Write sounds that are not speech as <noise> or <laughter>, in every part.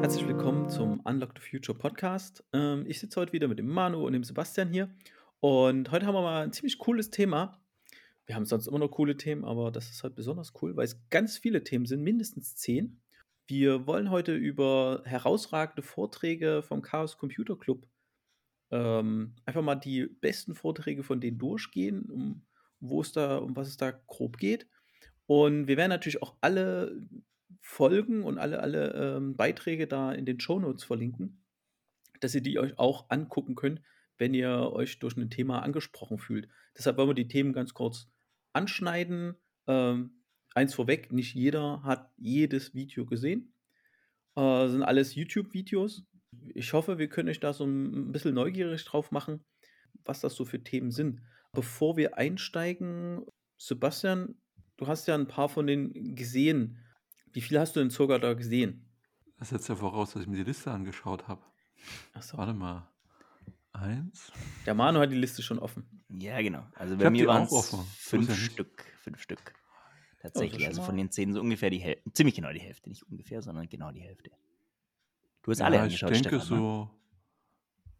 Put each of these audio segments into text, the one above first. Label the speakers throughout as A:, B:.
A: Herzlich willkommen zum Unlock the Future Podcast. Ähm, ich sitze heute wieder mit dem Manu und dem Sebastian hier. Und heute haben wir mal ein ziemlich cooles Thema. Wir haben sonst immer noch coole Themen, aber das ist halt besonders cool, weil es ganz viele Themen sind, mindestens zehn. Wir wollen heute über herausragende Vorträge vom Chaos Computer Club ähm, einfach mal die besten Vorträge von denen durchgehen, um, wo es da, um was es da grob geht. Und wir werden natürlich auch alle Folgen und alle, alle ähm, Beiträge da in den Show Notes verlinken, dass ihr die euch auch angucken könnt, wenn ihr euch durch ein Thema angesprochen fühlt. Deshalb wollen wir die Themen ganz kurz anschneiden. Ähm, eins vorweg, nicht jeder hat jedes Video gesehen. Äh, sind alles YouTube-Videos. Ich hoffe, wir können euch da so ein bisschen neugierig drauf machen, was das so für Themen sind. Bevor wir einsteigen, Sebastian, du hast ja ein paar von denen gesehen. Wie viel hast du denn sogar da gesehen?
B: Das setzt ja voraus, dass ich mir die Liste angeschaut habe.
A: Achso.
B: Warte mal. Eins.
A: Der Manu hat die Liste schon offen.
C: Ja, genau. Also
B: Ich
C: bei mir
B: die
C: waren es
B: So
C: fünf
B: ja.
C: Stück. Fünf Stück.
A: Oh,
C: Tatsächlich. also von den zehn so ungefähr die Hälfte. Ziemlich genau die Hälfte. Nicht ungefähr, sondern genau die Hälfte. Du hast alle
B: Ja, ich
C: angeschaut,
B: denke
C: Stefan, ne?
B: so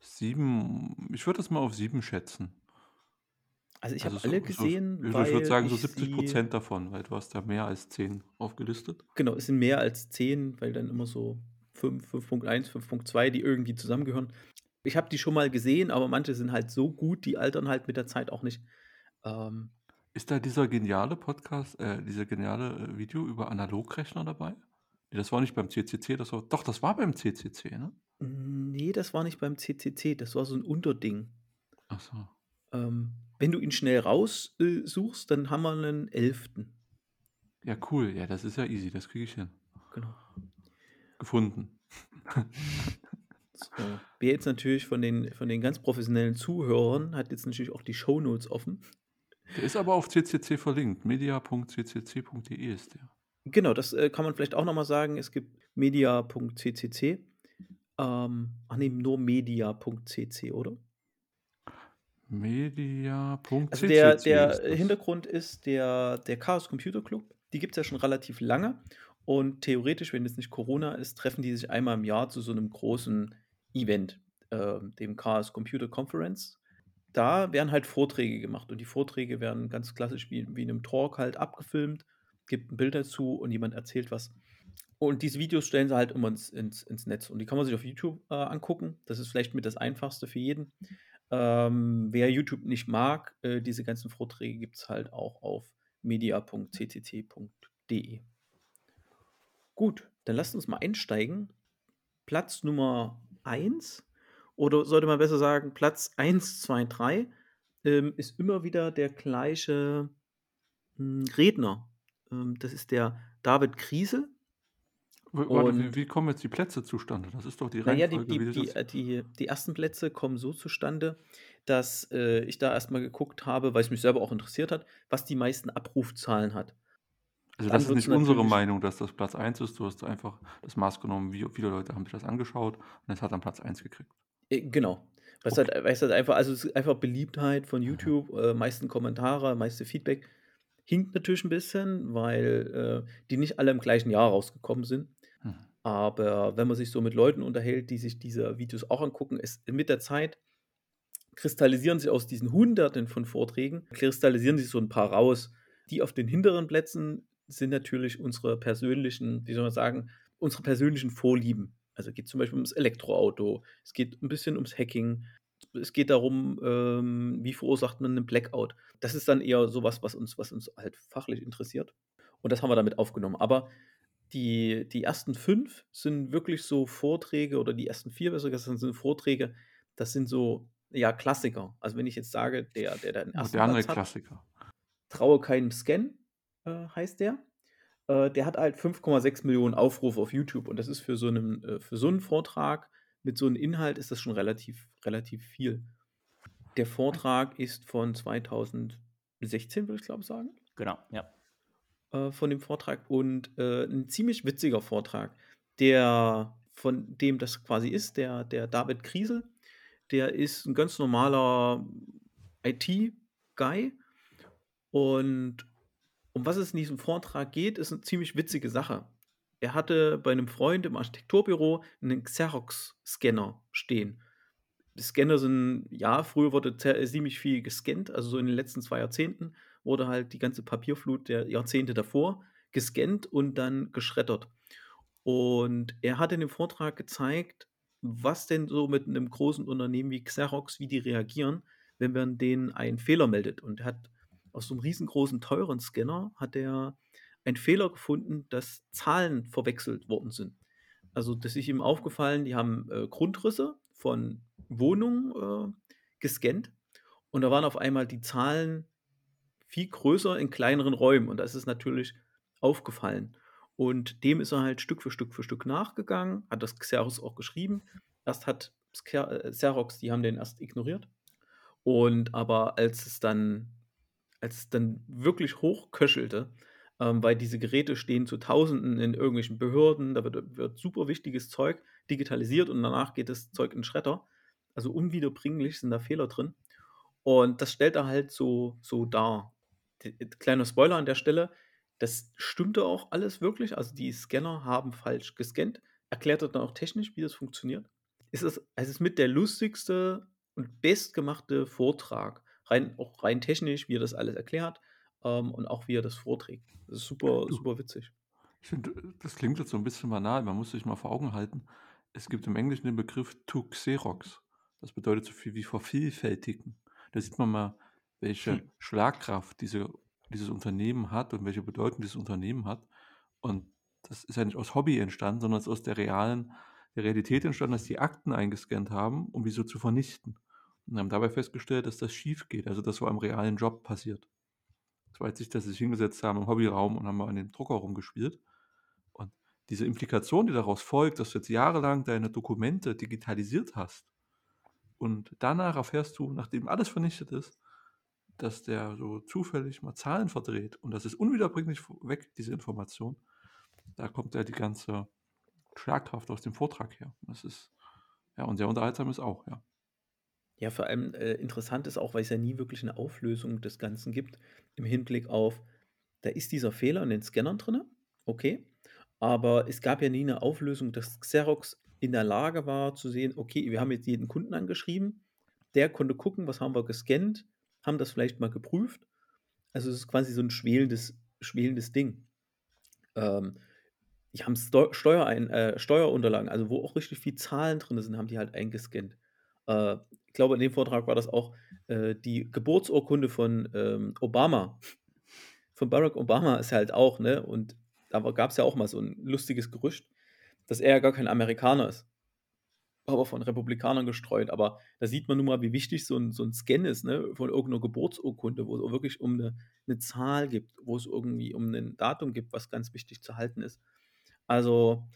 B: sieben. Ich würde das mal auf sieben schätzen.
A: Also ich
B: Also
A: habe alle
B: so,
A: gesehen,
B: so, ich würde sagen so
A: ich
B: 70
A: sie-
B: Prozent davon, weil du hast ja mehr als zehn aufgelistet.
A: Genau, es sind mehr als 10, weil dann immer so 5, 5.1, 5.2, die irgendwie zusammengehören. Ich habe die schon mal gesehen, aber manche sind halt so gut, die altern halt mit der Zeit auch nicht. Ähm,
B: Ist da dieser geniale Podcast, äh, dieser geniale äh, Video über Analogrechner dabei? Nee, das war nicht beim CCC, das war, doch, das war beim CCC, ne?
A: nee, das war nicht beim CCC, das war so ein Unterding.
B: Ach so.
A: Ähm, wenn du ihn schnell raussuchst, äh, suchst, dann haben wir einen 11.
B: Ja, cool. Ja, das ist ja easy, das kriege ich hin.
A: Genau.
B: Gefunden.
A: So. Wer jetzt natürlich von den, von den ganz professionellen Zuhörern hat jetzt natürlich auch die Shownotes offen.
B: Der ist aber auf CCC verlinkt. media.ccc.de ist der.
A: Genau, das äh, kann man vielleicht auch nochmal sagen. Es gibt media.ccc. Ähm, ach nee, nur media.cc, oder?
B: Media.ccc.
A: Also der, der. Hintergrund ist der, der Chaos Computer Club. Die gibt es ja schon relativ lange. Und theoretisch, wenn es nicht Corona ist, treffen die sich einmal im Jahr zu so einem großen Event, äh, dem Chaos Computer Conference. Da werden halt Vorträge gemacht. Und die Vorträge werden ganz klassisch wie, wie in einem Talk halt abgefilmt, gibt ein Bild dazu und jemand erzählt was. Und diese Videos stellen sie halt immer ins, ins, ins Netz. Und die kann man sich auf YouTube äh, angucken. Das ist vielleicht mit das Einfachste für jeden. Ähm, wer YouTube nicht mag, äh, diese ganzen Vorträge gibt es halt auch auf media.ccc.de. Gut, dann lasst uns mal einsteigen. Platz Nummer 1 oder sollte man besser sagen, Platz 1, 2, 3 ähm, ist immer wieder der gleiche hm, Redner. Ähm, das ist der David Kriesel.
B: Warte, wie, wie kommen jetzt die Plätze zustande? Das ist doch die
A: Naja, die,
B: Reihenfolge.
A: die, die, die, die ersten Plätze kommen so zustande, dass äh, ich da erstmal geguckt habe, weil es mich selber auch interessiert hat, was die meisten Abrufzahlen hat.
B: also
A: dann
B: das ist nicht unsere Meinung, dass das Platz 1 ist. Du hast einfach das Maß genommen, wie viele Leute haben sich das angeschaut und es hat dann Platz 1 gekriegt.
A: Äh, genau. Weil es halt, halt einfach, also es ist einfach Beliebtheit von YouTube, äh, meisten Kommentare, meiste Feedback. Hinkt natürlich ein bisschen, weil äh, die nicht alle im gleichen Jahr rausgekommen sind.
B: Hm.
A: Aber wenn man sich so mit Leuten unterhält, die sich diese Videos auch angucken, ist mit der Zeit kristallisieren sich aus diesen Hunderten von Vorträgen, kristallisieren sich so ein paar raus. Die auf den hinteren Plätzen sind natürlich unsere persönlichen, wie soll man sagen, unsere persönlichen Vorlieben. Also geht zum Beispiel ums Elektroauto, es geht ein bisschen ums Hacking, es geht darum, ähm, wie verursacht man einen Blackout. Das ist dann eher sowas, was uns, was uns halt fachlich interessiert. Und das haben wir damit aufgenommen. Aber die, die ersten fünf sind wirklich so Vorträge, oder die ersten vier besser gesagt sind Vorträge, das sind so, ja, Klassiker. Also wenn ich jetzt sage, der, der den ersten
B: Moderne
A: Platz hat,
B: Klassiker.
A: Traue keinem Scan, äh, heißt der. Äh, der hat halt 5,6 Millionen Aufrufe auf YouTube und das ist für so einen, äh, für so einen Vortrag mit so einem Inhalt ist das schon relativ, relativ viel. Der Vortrag ist von 2016, würde ich glaube sagen,
C: Genau, ja.
A: Äh, von dem Vortrag und äh, ein ziemlich witziger Vortrag. Der, von dem das quasi ist, der, der David Kriesel, der ist ein ganz normaler IT-Guy und um was es in diesem Vortrag geht, ist eine ziemlich witzige Sache. Er hatte bei einem Freund im Architekturbüro einen Xerox-Scanner stehen. Die Scanner sind, ja, früher wurde ziemlich viel gescannt, also so in den letzten zwei Jahrzehnten wurde halt die ganze Papierflut der Jahrzehnte davor gescannt und dann geschreddert. Und er hat in dem Vortrag gezeigt, was denn so mit einem großen Unternehmen wie Xerox, wie die reagieren, wenn man denen einen Fehler meldet. Und er hat aus so einem riesengroßen, teuren Scanner hat er einen Fehler gefunden, dass Zahlen verwechselt worden sind. Also, das ist ihm aufgefallen, die haben äh, Grundrisse von Wohnungen äh, gescannt und da waren auf einmal die Zahlen viel größer in kleineren Räumen und das ist natürlich aufgefallen. Und dem ist er halt Stück für Stück für Stück nachgegangen, hat das Xerox auch geschrieben. Erst hat äh, Xerox, die haben den erst ignoriert. Und aber als es dann, als es dann wirklich hochköchelte, ähm, weil diese Geräte stehen zu Tausenden in irgendwelchen Behörden, da wird, wird super wichtiges Zeug digitalisiert und danach geht das Zeug in Schredder. Also unwiederbringlich sind da Fehler drin. Und das stellt er halt so, so dar. Kleiner Spoiler an der Stelle, das stimmte auch alles wirklich. Also die Scanner haben falsch gescannt. Erklärt er dann auch technisch, wie das funktioniert. Es ist, es ist mit der lustigste und bestgemachte Vortrag. Rein, auch rein technisch, wie er das alles erklärt ähm, und auch wie er das vorträgt. Das ist super, super witzig.
B: Ich finde, das klingt jetzt so ein bisschen banal. Man muss sich mal vor Augen halten. Es gibt im Englischen den Begriff to Xerox. Das bedeutet so viel wie vervielfältigen. Da sieht man mal, welche hm. Schlagkraft diese dieses Unternehmen hat und welche Bedeutung dieses Unternehmen hat. Und das ist ja nicht aus Hobby entstanden, sondern es ist aus der realen, der Realität entstanden, dass die Akten eingescannt haben, um diese zu vernichten. Und haben dabei festgestellt, dass das schief geht, also das war im realen Job passiert. Das war jetzt nicht, dass sie sich hingesetzt haben im Hobbyraum und haben mal an dem Drucker rumgespielt. Und diese Implikation, die daraus folgt, dass du jetzt jahrelang deine Dokumente digitalisiert hast und danach erfährst du, nachdem alles vernichtet ist, dass der so zufällig mal Zahlen verdreht und das ist unwiederbringlich weg, diese Information. Da kommt ja die ganze Schlagkraft aus dem Vortrag her. Das ist, ja, und sehr unterhaltsam ist auch, ja.
A: Ja, vor allem äh, interessant ist auch, weil es ja nie wirklich eine Auflösung des Ganzen gibt, im Hinblick auf, da ist dieser Fehler in den Scannern drin, okay, aber es gab ja nie eine Auflösung, dass Xerox in der Lage war zu sehen, okay, wir haben jetzt jeden Kunden angeschrieben, der konnte gucken, was haben wir gescannt, haben das vielleicht mal geprüft. Also es ist quasi so ein schwelendes, schwelendes Ding. Ähm, die haben Steuerein, äh, Steuerunterlagen, also wo auch richtig viel Zahlen drin sind, haben die halt eingescannt. Äh, ich glaube, in dem Vortrag war das auch äh, die Geburtsurkunde von ähm, Obama. Von Barack Obama ist halt auch, ne? Und da gab es ja auch mal so ein lustiges Gerücht, dass er ja gar kein Amerikaner ist aber von Republikanern gestreut. Aber da sieht man nun mal, wie wichtig so ein, so ein Scan ist, ne, von irgendeiner Geburtsurkunde, wo es wirklich um eine, eine Zahl gibt, wo es irgendwie um ein Datum gibt, was ganz wichtig zu halten ist. Also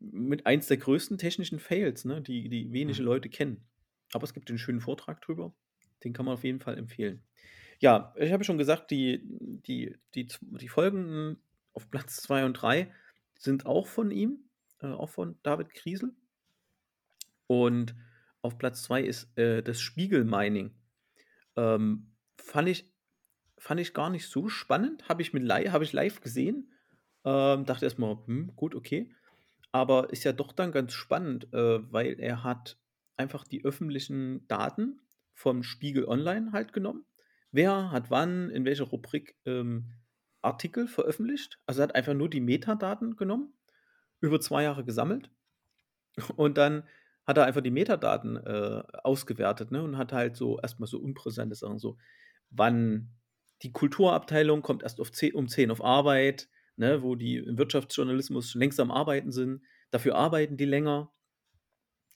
A: mit eins der größten technischen Fails, ne, die, die wenige mhm. Leute kennen. Aber es gibt einen schönen Vortrag drüber. Den kann man auf jeden Fall empfehlen. Ja, ich habe schon gesagt, die, die, die, die Folgen auf Platz 2 und 3 sind auch von ihm, äh, auch von David Kriesel. Und auf Platz 2 ist äh, das Spiegelmining. Ähm, fand, ich, fand ich gar nicht so spannend. Habe ich, hab ich live gesehen. Ähm, dachte erstmal, hm, gut, okay. Aber ist ja doch dann ganz spannend, äh, weil er hat einfach die öffentlichen Daten vom Spiegel Online halt genommen. Wer hat wann, in welcher Rubrik ähm, Artikel veröffentlicht. Also er hat einfach nur die Metadaten genommen, über zwei Jahre gesammelt und dann hat er einfach die Metadaten äh, ausgewertet ne, und hat halt so erstmal so unpräsente Sachen, so wann die Kulturabteilung kommt erst auf 10, um 10 auf Arbeit, ne, wo die im Wirtschaftsjournalismus längst am Arbeiten sind, dafür arbeiten die länger.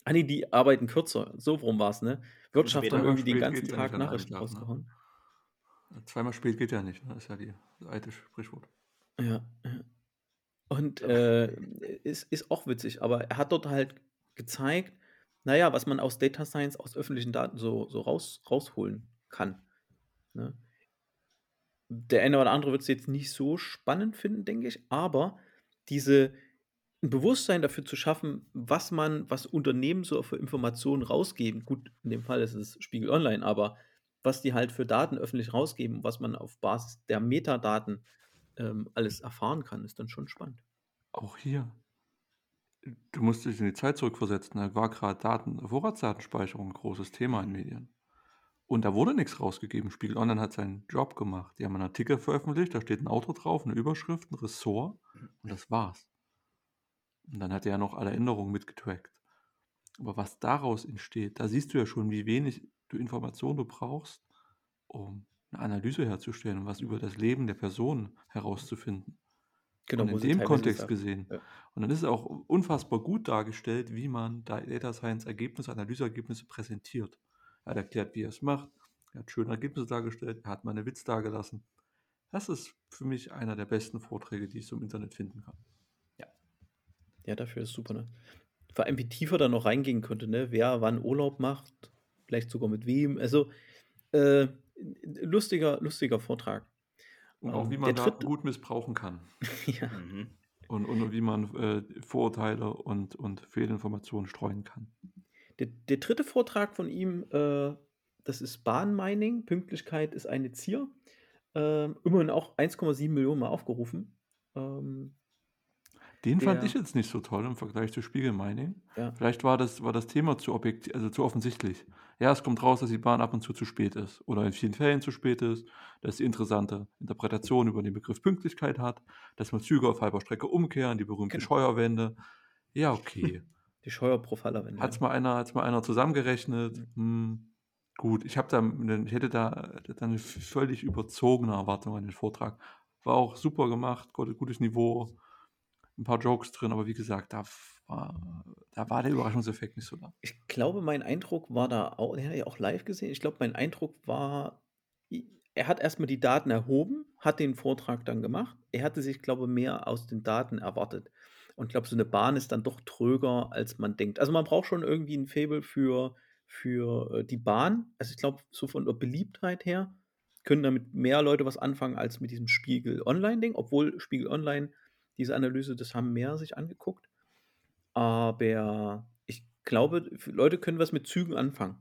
A: Ah nee, die arbeiten kürzer, so warum war es, ne? Wirtschaft dann irgendwie den ganzen Tag Nachrichten ne? rausgehauen.
B: Ne? Zweimal spät geht ja nicht, ne? Das ist ja die, das alte Sprichwort.
A: Ja, ja. Und äh, ist, ist auch witzig, aber er hat dort halt gezeigt, naja, was man aus Data Science, aus öffentlichen Daten so, so raus, rausholen kann. Ne? Der eine oder andere wird es jetzt nicht so spannend finden, denke ich, aber diese ein Bewusstsein dafür zu schaffen, was man, was Unternehmen so für Informationen rausgeben. Gut, in dem Fall ist es Spiegel Online, aber was die halt für Daten öffentlich rausgeben, was man auf Basis der Metadaten ähm, alles erfahren kann, ist dann schon spannend.
B: Auch hier. Du musst dich in die Zeit zurückversetzen. Da war gerade Daten, Vorratsdatenspeicherung ein großes Thema in. Medien. Und da wurde nichts rausgegeben. Spiegel Online hat seinen Job gemacht. Die haben einen Artikel veröffentlicht, da steht ein Auto drauf, eine Überschrift, ein Ressort und das war's. Und dann hat er ja noch alle Änderungen mitgetrackt. Aber was daraus entsteht, da siehst du ja schon, wie wenig du Informationen du brauchst, um eine Analyse herzustellen und was über das Leben der Person herauszufinden.
A: Genau,
B: und in dem Kontext
A: sagen.
B: gesehen.
A: Ja.
B: Und dann ist es auch unfassbar gut dargestellt, wie man da Data Science Ergebnisse, Analyseergebnisse präsentiert. Er hat erklärt, wie er es macht. Er hat schöne Ergebnisse dargestellt. Er hat mal eine Witz dargelassen. Das ist für mich einer der besten Vorträge, die ich so im Internet finden kann.
A: Ja, dafür ist super, ne? Vor allem, wie tiefer da noch reingehen könnte, ne? Wer wann Urlaub macht, vielleicht sogar mit wem. Also, äh, lustiger, lustiger Vortrag.
B: Und auch
A: Ähm,
B: wie man Daten
A: dritte-
B: gut missbrauchen kann. <laughs>
A: ja.
C: Mhm.
B: Und, und wie man äh, Vorurteile und, und Fehlinformationen streuen kann.
A: Der, der dritte Vortrag von ihm, äh, das ist Bahnmining. Pünktlichkeit ist eine Zier. Ähm, immerhin auch 1,7 Millionen Mal aufgerufen. Ähm,
B: Den fand
A: Der-
B: ich jetzt nicht so toll im Vergleich zu Spiegel Mining.
A: ja.
B: Vielleicht war das, war das Thema zu objektiv, also zu offensichtlich. Ja, es kommt raus, dass die Bahn ab und zu zu spät ist oder in vielen Fällen zu spät ist, dass sie interessante Interpretation über den Begriff Pünktlichkeit hat, dass man Züge auf halber Strecke umkehren, die berühmte
A: Genau.
B: Scheuerwende. Ja, okay. <laughs>
A: Die Scheuerprofilerwende.
B: Hat's mal einer, hat's mal einer zusammengerechnet? Hm, gut, ich da, ich hätte da, da eine völlig überzogene Erwartung an den Vortrag. War auch super gemacht, gutes Niveau, ein paar Jokes drin, aber wie gesagt, da war, da war der Überraschungseffekt nicht so da.
A: Ich glaube, mein Eindruck war da auch, den hat ja auch live gesehen. Ich glaube, mein Eindruck war, er hat erstmal die Daten erhoben, hat den Vortrag dann gemacht. Er hatte sich, glaube ich, mehr aus den Daten erwartet. Und ich glaube, so eine Bahn ist dann doch tröger, als man denkt. Also man braucht schon irgendwie ein Faible für, für äh, die Bahn. Also ich glaube, so von der Beliebtheit her können damit mehr Leute was anfangen als mit diesem Spiegel Online-Ding, obwohl Spiegel Online diese Analyse, das haben mehr sich angeguckt. Aber ich glaube, Leute können was mit Zügen anfangen.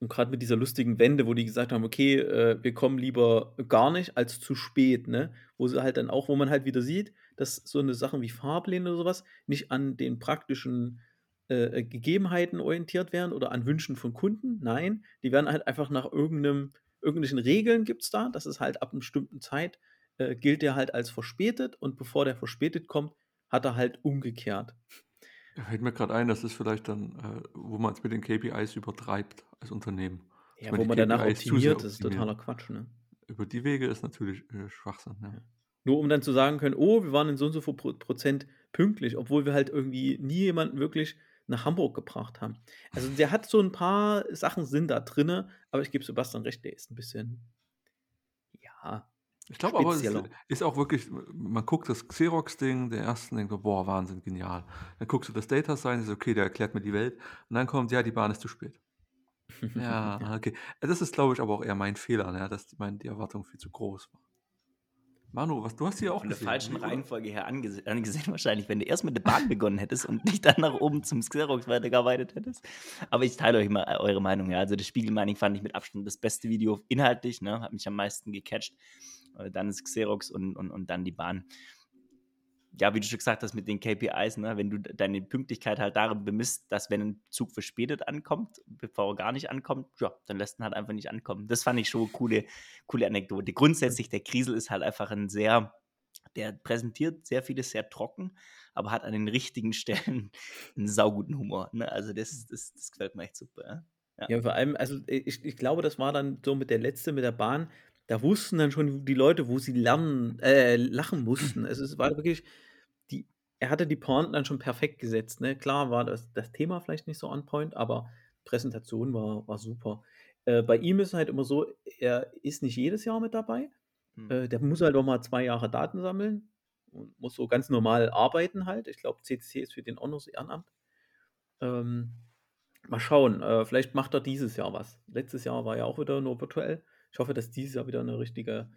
A: Und gerade mit dieser lustigen Wende, wo die gesagt haben, okay, äh, wir kommen lieber gar nicht als zu spät, ne? Wo sie halt dann auch, wo man halt wieder sieht, dass so eine Sachen wie Fahrpläne oder sowas nicht an den praktischen äh, Gegebenheiten orientiert werden oder an Wünschen von Kunden. Nein, die werden halt einfach nach irgendeinem, irgendwelchen Regeln gibt es da. Das ist halt ab einer bestimmten Zeit, äh, gilt der halt als verspätet und bevor der verspätet kommt, hat er halt umgekehrt.
B: Da fällt mir gerade ein, das ist vielleicht dann, äh, wo man es mit den KPIs übertreibt als Unternehmen.
A: Ja, wo man danach
B: KPIs
A: optimiert, das ist totaler Quatsch, ne?
B: Über die Wege ist natürlich äh, Schwachsinn. Ja.
A: Nur um dann zu sagen können, oh, wir waren in so und so viel Pro- Prozent pünktlich, obwohl wir halt irgendwie nie jemanden wirklich nach Hamburg gebracht haben. Also der hat so ein paar Sachen sind da drinne, aber ich gebe Sebastian recht, der ist ein bisschen, ja,
B: Ich glaube aber, es ist auch wirklich, man guckt das Xerox-Ding, der ersten denkt, so, boah, Wahnsinn, genial. Dann guckst du das Data Science, ist okay, der erklärt mir die Welt. Und dann kommt, ja, die Bahn ist zu spät. Ja, <laughs> okay. Das ist, glaube ich, aber auch eher mein Fehler, ne, dass die, mein, die Erwartung viel zu groß war. Manu, was, du hast hier auch
C: Von der falschen
B: oder?
C: Reihenfolge her angese angesehen <laughs> wahrscheinlich, wenn du erst mit der Bahn begonnen hättest und nicht dann nach oben zum Xerox weitergearbeitet hättest. Aber ich teile euch mal äh, eure Meinung. Ja. Also das Spiegelmining fand ich mit Abstand das beste Video inhaltlich, ne? hat mich am meisten gecatcht. Äh, Dann ist Xerox und, und, und dann die Bahn. Ja, wie du schon gesagt hast mit den KPIs, ne? wenn du de- deine Pünktlichkeit halt darin bemisst, dass wenn ein Zug verspätet ankommt, bevor er gar nicht ankommt, ja, dann lässt ihn halt einfach nicht ankommen. Das fand ich schon eine coole, coole Anekdote. Grundsätzlich, der Kriesel ist halt einfach ein sehr, der präsentiert sehr vieles sehr trocken, aber hat an den richtigen Stellen <laughs> einen sauguten Humor. Ne? Also das, das, das gefällt mir echt super. Ja?
A: Ja, vor allem, also ich, ich glaube, das war dann so mit der letzte mit der Bahn. Da wussten dann schon die Leute, wo sie lernen, äh, lachen mussten. Also es war wirklich, die, er hatte die Pointen dann schon perfekt gesetzt. Ne? Klar war das, das Thema vielleicht nicht so on point, aber Präsentation war, war super. Äh, bei ihm ist es halt immer so, er ist nicht jedes Jahr mit dabei.
C: Hm.
A: Äh, der muss halt auch mal zwei Jahre Daten sammeln und muss so ganz normal arbeiten halt. Ich glaube, CCC ist für den auch noch Ehrenamt. Ähm, mal schauen, äh, vielleicht macht er dieses Jahr was. Letztes Jahr war ja auch wieder nur virtuell. Ich hoffe, dass dieses Jahr wieder eine richtige,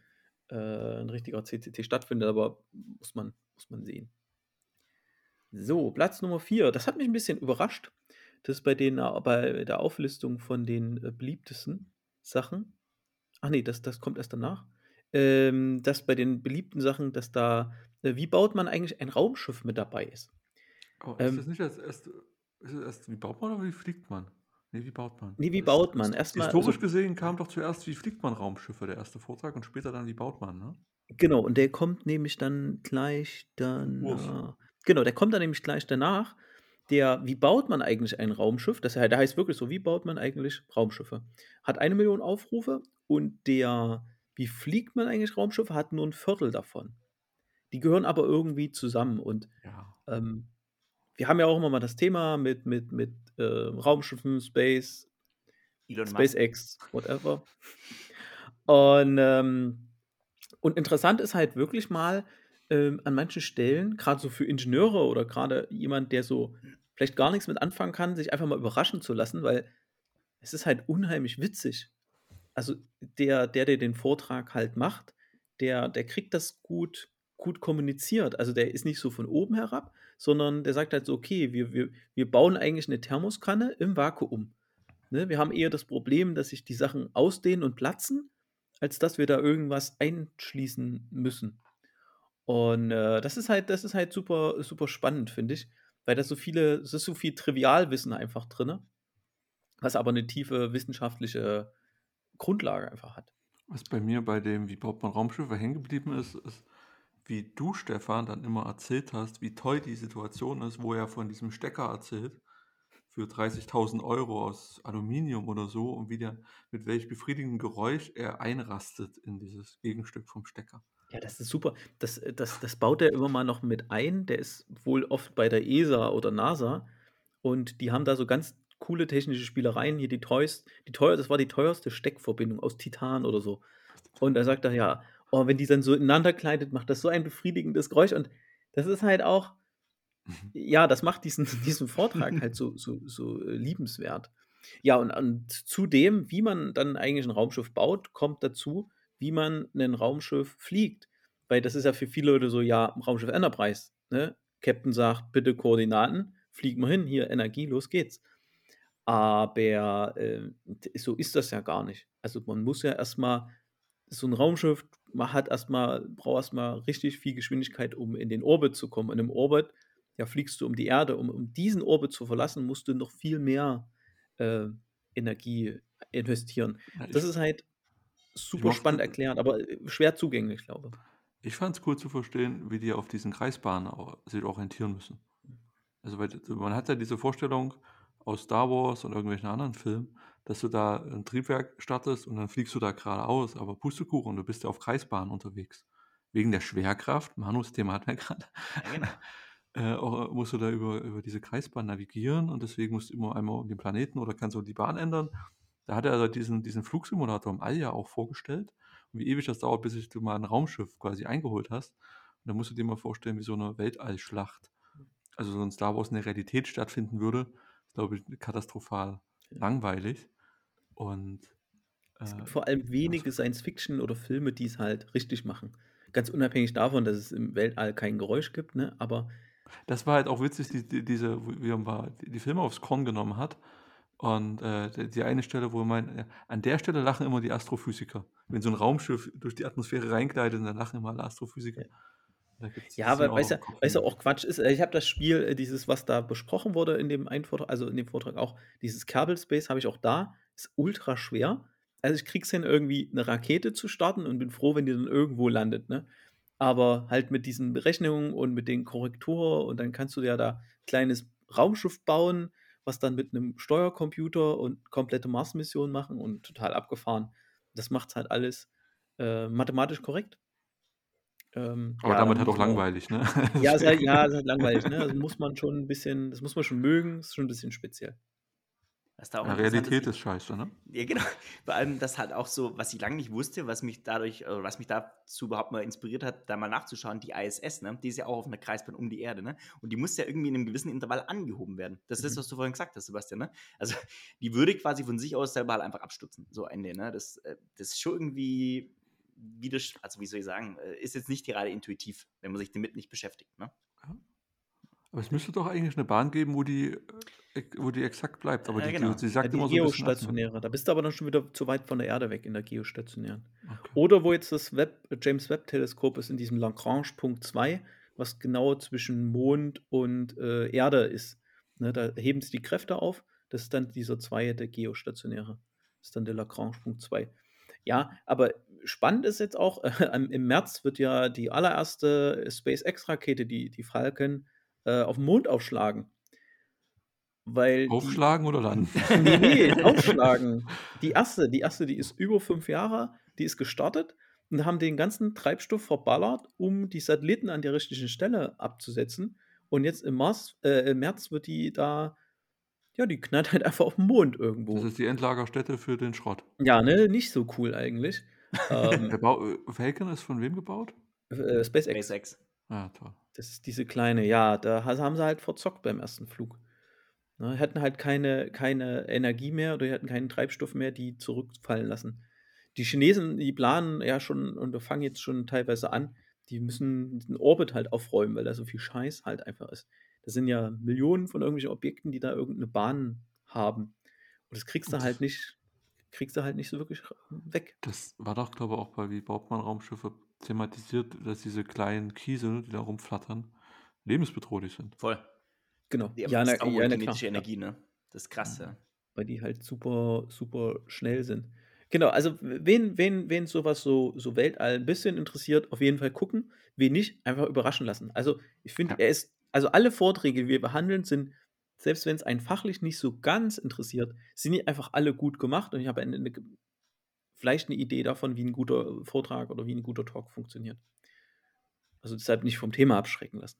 A: äh, ein richtiger CCC stattfindet, aber muss man, muss man sehen. So, Platz Nummer 4. Das hat mich ein bisschen überrascht. das ist bei den äh, bei der Auflistung von den, äh, beliebtesten Sachen ach nee, das das kommt erst danach. Ähm, dass bei den beliebten Sachen, dass da äh, wie baut man eigentlich ein Raumschiff mit dabei ist.
B: Oh, ist das
A: Ähm
B: nicht als erst das erst wie baut man oder wie fliegt man? Ne, wie baut man?
A: Ne, wie baut man?
B: his
A: Erst mal
B: historisch
A: also
B: gesehen kam doch zuerst wie fliegt man Raumschiffe, der erste Vortrag und später dann wie baut man, ne?
A: Genau, und der kommt nämlich dann gleich danach. Genau, der kommt dann nämlich gleich danach. Der wie baut man eigentlich ein Raumschiff? Das der heißt wirklich so: „Wie baut man eigentlich Raumschiffe?“ Hat 1.000.000 Aufrufe und der „Wie fliegt man eigentlich Raumschiffe?“ hat nur 1/4 davon. Die gehören aber irgendwie zusammen und,
B: Ja.
A: ähm, wir haben ja auch immer mal das Thema mit mit mit, äh, Raumschiffen, Space
C: Elon.
A: SpaceX, whatever. Und, ähm und interessant ist halt wirklich mal, ähm, an manchen Stellen, grad so für Ingenieure oder grade jemand, der so vielleicht gar nix mit anfangen kann, sich einfach mal überraschen zu lassen, weil es ist halt unheimlich witzig. Also, der der, der den Vortrag halt macht, der der kriegt das gut gut kommuniziert. Also, der ist nicht so von oben herab, sondern der sagt halt so: „Okay, wir wir wir bauen eigentlich 'ne Thermoskanne im Vakuum, ne? Wir haben eher das Problem, dass sich die Sachen ausdehnen und platzen, als dass wir da irgendwas einschließen müssen.“ Und, äh, das ist halt das ist halt super super spannend, finde ich, weil da so viele es ist so viel Trivialwissen einfach drinne, was aber 'ne tiefe wissenschaftliche Grundlage einfach hat.
B: Was bei mir bei dem „Wie baut man Raumschiffe“ hängen geblieben ist, ist, wie du, Stefan, dann immer erzählt hast, wie toll die Situation ist, wo er von diesem Stecker erzählt für 30.000 € aus Aluminium oder so und wie der mit welch befriedigendem Geräusch er einrastet in dieses Gegenstück vom Stecker.
A: Ja, das ist super. Das äh, das das baut er immer mal noch mit ein. Der ist wohl oft bei der ESA oder NASA und die haben da so ganz coole technische Spielereien. Hier die teuerst die teuer das war die teuerste Steckverbindung aus Titan oder so. Und da sagt er: „Ja, oh, wenn die dann so ineinander gleitet, macht das so ein befriedigendes Geräusch.“ Und das ist halt auch
B: Mhm.
A: ja, das macht diesen <laughs> diesen Vortrag halt so so so, äh, liebenswert. Ja, und und zudem, wie man dann eigentlich 'n Raumschiff baut, kommt dazu, wie man 'nen Raumschiff fliegt. Weil das ist ja für viele Leute so, ja, Raumschiff Enterprise, ne? Captain sagt: „Bitte Koordinaten“, fliegen wir hin, hier Energie, los geht's. Aber, äh, so ist das ja gar nicht. Also, man muss ja erst mal so 'n Raumschiff man hat erst mal braucht erst mal richtig viel Geschwindigkeit, um in den Orbit zu kommen. Und im Orbit, ja, fliegst du um die Erde. Um um diesen Orbit zu verlassen, musst du noch viel mehr, äh, Energie investieren. Das
B: ich
A: ist halt
B: ich
A: super spannend erklärt, aber, äh, schwer zugänglich, glaube.
B: Ich fand's cool zu verstehen, wie die auf diesen Kreisbahnen sich orientieren müssen. Also, weil man hat ja diese Vorstellung aus Star Wars oder irgendwelchen anderen Filmen, dass du da 'n Triebwerk startest und dann fliegst du da geradeaus, aber Pustekuchen, du bist ja auf Kreisbahnen unterwegs. Wegen der Schwerkraft, Manu, das Thema hatten wir grad,
C: Ja, genau. <laughs>
B: äh, musst du da über über diese Kreisbahn navigieren und deswegen musst du immer einmal um den Planeten oder kannst auch die Bahn ändern. Da hat er also diesen diesen Flugsimulator im All ja auch vorgestellt und wie ewig das dauert, bis du mal 'n Raumschiff quasi eingeholt hast. Und da musst du dir mal vorstellen, wie so 'ne Weltallschlacht also, so in Star Wars in der Realität stattfinden würde, ist, glaube ich, katastrophal
A: Ja.
B: langweilig. Und, äh,
A: Es gibt vor allem wenige
B: so
A: Science Fiction oder Filme, die's halt richtig machen. Ganz unabhängig davon, dass es im Weltall kein Geräusch gibt, ne, aber
B: Das war halt auch witzig, die die diese wie mal die Filme aufs Korn genommen hat. Und, äh, die eine Stelle, wo äh: „An der Stelle lachen immer die Astrophysiker.“ Wenn so 'n Raumschiff durch die Atmosphäre reingleitet, dann lachen immer alle Astrophysiker.
A: Ja. Ja, aber
B: Kopf
A: weil's ja
B: hängen
A: auch Quatsch ist. Äh, ich habe das Spiel, äh, dieses, was da besprochen wurde in dem einen Vortrag also, in dem Vortrag auch, dieses Kerbal Space habe ich auch da, ist ultraschwer. Also, ich kriege es hin, irgendwie 'ne Rakete zu starten und bin froh, wenn die dann irgendwo landet, ne? Aber halt mit diesen Berechnungen und mit den Korrektur und dann kannst du ja da kleines Raumschiff bauen, was dann mit 'nem Steuercomputer und komplette Mars-Mission machen und total abgefahren. Das macht's halt alles, äh, mathematisch korrekt. Ähm,
B: Aber
A: ja, da
B: damit halt auch langweilig, ne?
A: ja, ist halt <laughs> ja, ist halt langweilig, ne? Also, muss man schon 'n bisschen das muss man schon mögen, ist schon 'n bisschen speziell.
C: Was da auch
B: Ja,
C: ist,
B: Realität ist scheiße, ne?
C: Ja, genau. <laughs> Vor allem das halt auch so, was ich lange nicht wusste, was mich dadurch äh, was mich dazu überhaupt mal inspiriert hat, da mal nachzuschauen, die ISS, ne, die ist ja auch auf 'ner Kreisbahn um die Erde, ne? Und die muss ja irgendwie in 'nem gewissen Intervall angehoben werden. Das ist das,
A: Mhm.
C: was du vorhin gesagt hast, Sebastian, ne? Also, die würde quasi von sich aus selber halt einfach abstürzen, so Ende, ne? Das äh, das ist schon irgendwie widersch also, wie soll ich sagen, äh, ist jetzt nicht gerade intuitiv, wenn man sich damit nicht beschäftigt, ne?
B: Aber es müsste doch eigentlich eine Bahn geben, wo die, äh, wo die exakt bleibt. Aber
C: Ja,
B: die,
C: genau.
B: die, sie
A: Ja,
B: sagt
A: die
B: immer so
A: geostationäre. Da bist du aber dann schon wieder zu weit von der Erde weg in der geostationären.
B: Okay.
A: Oder wo jetzt das Webb, James Webb Teleskop ist in diesem Lagrange Punkt 2, was genau zwischen Mond und äh, Erde ist. Ne, da heben sie die Kräfte auf. Das ist dann dieser Zweier, der geostationäre. Das ist dann der Lagrange Punkt 2. Ja, aber spannend ist jetzt auch, <laughs> im März wird ja die allererste SpaceX-Rakete, die, die Falcon, äh, auf den Mond aufschlagen. Weil die,
B: Aufschlagen oder landen? <laughs>
A: Nee, nee, <laughs> aufschlagen. Die erste, die erste, die ist über fünf Jahre, die ist gestartet und haben den ganzen Treibstoff verballert, um die Satelliten an der richtigen Stelle abzusetzen. Und jetzt im, Mars, äh, im März wird die da, ja, die knallt halt einfach auf den Mond
B: Das
A: irgendwo.
B: ist die Endlagerstätte für den Schrott.
A: Ja, ne, nicht so cool eigentlich. <laughs> ähm,
B: Der Bau, äh, Falcon ist von wem gebaut?
A: äh, SpaceX,
C: SpaceX.
B: Ja, toll.
A: Das ist diese kleine, ja, da ha- haben sie halt verzockt beim ersten Flug. Ne, hatten halt keine, keine Energie mehr oder die hatten keinen Treibstoff mehr, die zurückfallen lassen. Die Chinesen, die planen ja schon und fangen jetzt schon teilweise an, die müssen den Orbit halt aufräumen, weil da so viel Scheiß halt einfach ist. Das sind ja Millionen von irgendwelchen Objekten, die da irgendeine Bahn haben. Und das kriegst du halt nicht, kriegst du halt nicht so wirklich weg.
B: das war doch, glaube ich, auch bei wie baut man Raumschiffe thematisiert, dass diese kleinen Kiesel, die da rumflattern, lebensbedrohlich sind.
C: Voll.
A: Genau.
C: Die haben
A: Ja, na, ja, na
C: kinetische
A: Ja.
C: Energie, ne? Das ist krass, ja.
A: weil die halt super, super schnell sind. Genau, also wen, wen, wen sowas so, so Weltall ein bisschen interessiert, auf jeden Fall gucken. Wen nicht, einfach überraschen lassen. Also ich finde,
B: Ja.
A: er ist, also alle Vorträge, die wir behandeln, sind, selbst wenn es einen fachlich nicht so ganz interessiert, sind die einfach alle gut gemacht und ich habe eine, eine, vielleicht eine Idee davon, wie ein guter Vortrag oder wie ein guter Talk funktioniert. Also deshalb nicht vom Thema abschrecken lassen.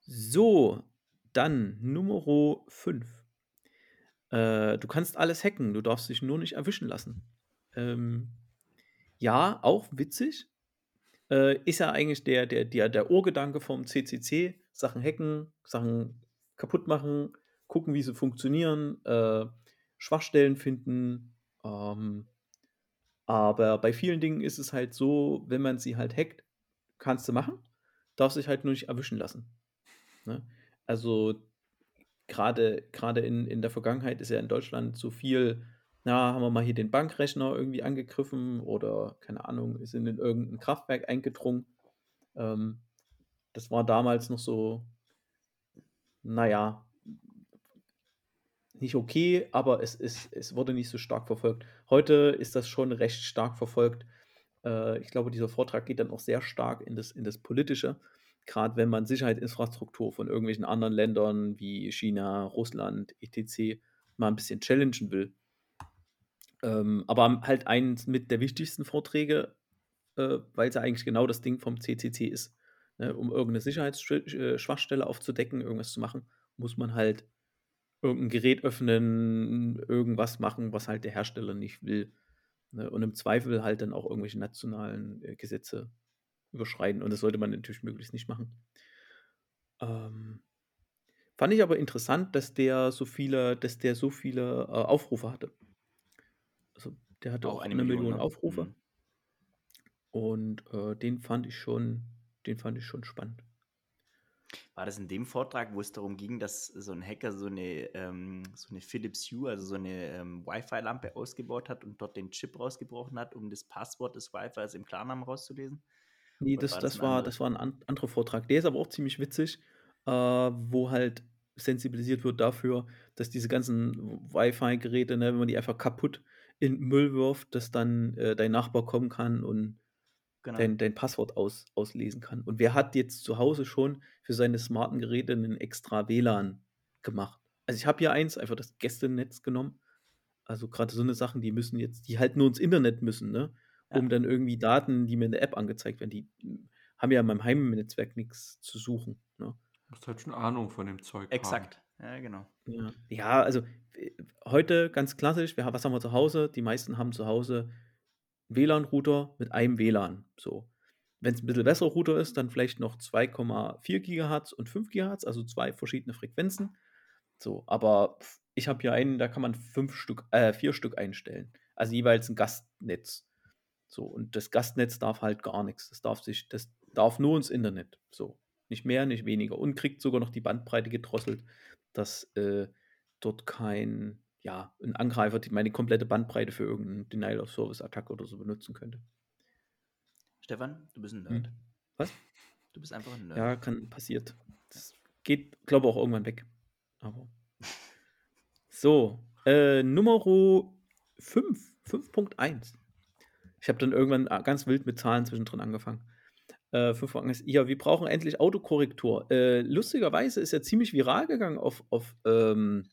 A: So, dann Nummer 5. Äh, du kannst alles hacken, du darfst dich nur nicht erwischen lassen. Ähm, ja, auch witzig. Äh, ist ja eigentlich der, der, der, der Urgedanke vom CCC. Sachen hacken, Sachen kaputt machen, gucken, wie sie funktionieren, äh, Schwachstellen finden. Ähm, aber bei vielen Dingen ist es halt so, wenn man sie halt hackt, kannst du machen, darfst dich halt nur nicht erwischen lassen. Ne? Also gerade in, in der Vergangenheit ist ja in Deutschland so viel, na, haben wir mal hier den Bankrechner irgendwie angegriffen oder keine Ahnung, sind in irgendein Kraftwerk eingedrungen. Ähm, das war damals noch so, naja, nicht okay, aber es, ist, es wurde nicht so stark verfolgt. Heute ist das schon recht stark verfolgt. Äh, ich glaube, dieser Vortrag geht dann auch sehr stark in das, in das Politische gerade wenn man Sicherheitsinfrastruktur von irgendwelchen anderen Ländern wie China, Russland, etc. mal ein bisschen challengen will. Ähm, aber halt eins mit der wichtigsten Vorträge, äh, weil es ja eigentlich genau das Ding vom CCC ist. Ne? Um irgendeine Sicherheitsschwachstelle aufzudecken, irgendwas zu machen, muss man halt irgendein Gerät öffnen, irgendwas machen, was halt der Hersteller nicht will. Ne? Und im Zweifel halt dann auch irgendwelche nationalen äh, Gesetze überschreiten. Und das sollte man natürlich möglichst nicht machen. Ähm, fand ich aber interessant, dass der so viele, dass der so viele äh, Aufrufe hatte. Also der hatte auch,
C: Auch
A: eine, Million,
C: Million, ne?
A: Aufrufe.
C: Mhm.
A: Und äh, den fand ich schon, den fand ich schon spannend.
C: War das in dem Vortrag, wo es darum ging, dass so ein Hacker so eine, ähm, so eine Philips Hue, also so eine ähm, Wi-Fi-Lampe ausgebaut hat und dort den Chip rausgebrochen hat, um das Passwort des Wi-Fis im Klarnamen rauszulesen?
A: Nee,
C: Oder
A: das,
C: war
A: das,
C: das ein
A: war,
C: anderer?
A: das war ein an, anderer Vortrag. Der ist aber auch ziemlich witzig, äh, wo halt sensibilisiert wird dafür, dass diese ganzen Wi-Fi-Geräte, ne, wenn man die einfach kaputt in Müll wirft, dass dann äh, dein Nachbar kommen kann und
C: Genau.
A: dein, dein Passwort aus, auslesen kann. Und wer hat jetzt zu Hause schon für seine smarten Geräte einen extra WLAN gemacht? Also ich habe hier eins, einfach das Gästenetz genommen. Also gerade so eine Sachen, die müssen jetzt, die halt nur ins Internet müssen, ne?
C: Ja.
A: Um dann irgendwie Daten, die mir in der App angezeigt werden, die mm, haben ja in meinem Heimnetzwerk nichts zu suchen. Ne?
B: Du musst halt schon Ahnung von dem Zeug haben.
C: Exakt. Ja, genau.
A: Ja, ja also heute ganz klassisch, wir, haben- was haben wir zu Hause? Die meisten haben zu Hause WLAN-Router mit einem WLAN. So. Wenn es ein bisschen besser Router ist, dann vielleicht noch 2,4 Gigahertz und 5 Gigahertz, also zwei verschiedene Frequenzen. So, aber ich habe hier einen, da kann man fünf Stück, äh, vier Stück einstellen. Also jeweils ein Gastnetz. So, und das Gastnetz darf halt gar nichts. Das darf sich, das darf nur ins Internet. So. Nicht mehr, nicht weniger. Und kriegt sogar noch die Bandbreite gedrosselt, dass äh, dort kein, ja, ein Angreifer die, meine komplette Bandbreite für irgendeine Denial-of-Service-Attacke oder so benutzen könnte.
C: Stefan, du bist ein Nerd.
A: Hm. Was?
C: Du bist einfach ein Nerd.
A: Ja, kann, passiert. Das geht, glaube ich, auch irgendwann weg. Aber. <laughs> So, äh, Nummer 5, 5.1. Ich habe dann irgendwann äh, ganz wild mit Zahlen zwischendrin angefangen. Äh, 5.1. Ja, wir brauchen endlich Autokorrektur. Äh, lustigerweise ist er ziemlich viral gegangen auf, auf, ähm,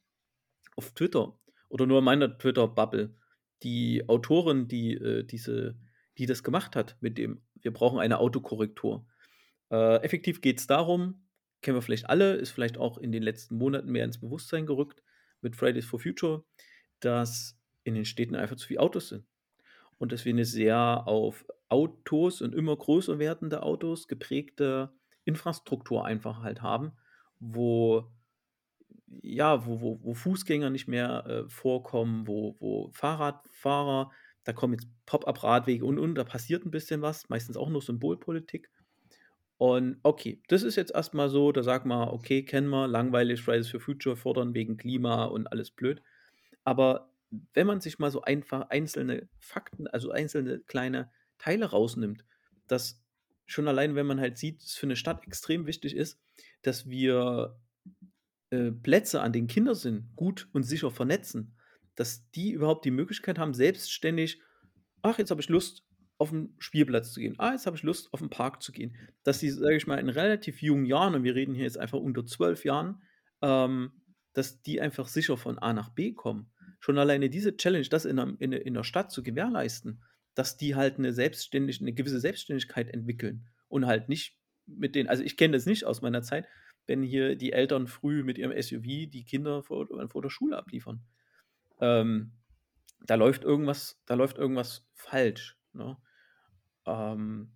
A: auf Twitter oder nur in meiner Twitter-Bubble. Die Autorin, die äh, diese, die das gemacht hat, mit dem wir brauchen eine Autokorrektur. Äh, effektiv geht es darum, kennen wir vielleicht alle, ist vielleicht auch in den letzten Monaten mehr ins Bewusstsein gerückt mit Fridays for Future, dass in den Städten einfach zu viele Autos sind. Und dass wir eine sehr auf Autos und immer größer werdende Autos geprägte Infrastruktur einfach halt haben, wo ja, wo, wo, wo Fußgänger nicht mehr äh, vorkommen, wo, wo Fahrradfahrer, da kommen jetzt Pop-up-Radwege und und, da passiert ein bisschen was, meistens auch nur Symbolpolitik. Und okay, das ist jetzt erstmal so, da sagt man, okay, kennen wir, langweilig, Fridays for Future fordern wegen Klima und alles blöd. Aber wenn man sich mal so einfach einzelne Fakten, also einzelne kleine Teile rausnimmt, dass schon allein, wenn man halt sieht, es für eine Stadt extrem wichtig ist, dass wir äh, Plätze, an denen Kinder sind, gut und sicher vernetzen, dass die überhaupt die Möglichkeit haben, selbstständig, ach, jetzt habe ich Lust, auf den Spielplatz zu gehen. Ah, jetzt habe ich Lust, auf den Park zu gehen. Dass sie, sage ich mal, in relativ jungen Jahren, und wir reden hier jetzt einfach unter zwölf Jahren, ähm, dass die einfach sicher von A nach B kommen. Schon alleine diese Challenge, das in einer, in, in der Stadt zu gewährleisten, dass die halt eine selbstständig, eine gewisse Selbstständigkeit entwickeln und halt nicht mit den, also ich kenne das nicht aus meiner Zeit, wenn hier die Eltern früh mit ihrem SUV die Kinder vor, vor der Schule abliefern. Ähm, da läuft irgendwas, da läuft irgendwas falsch. Ne? Ähm,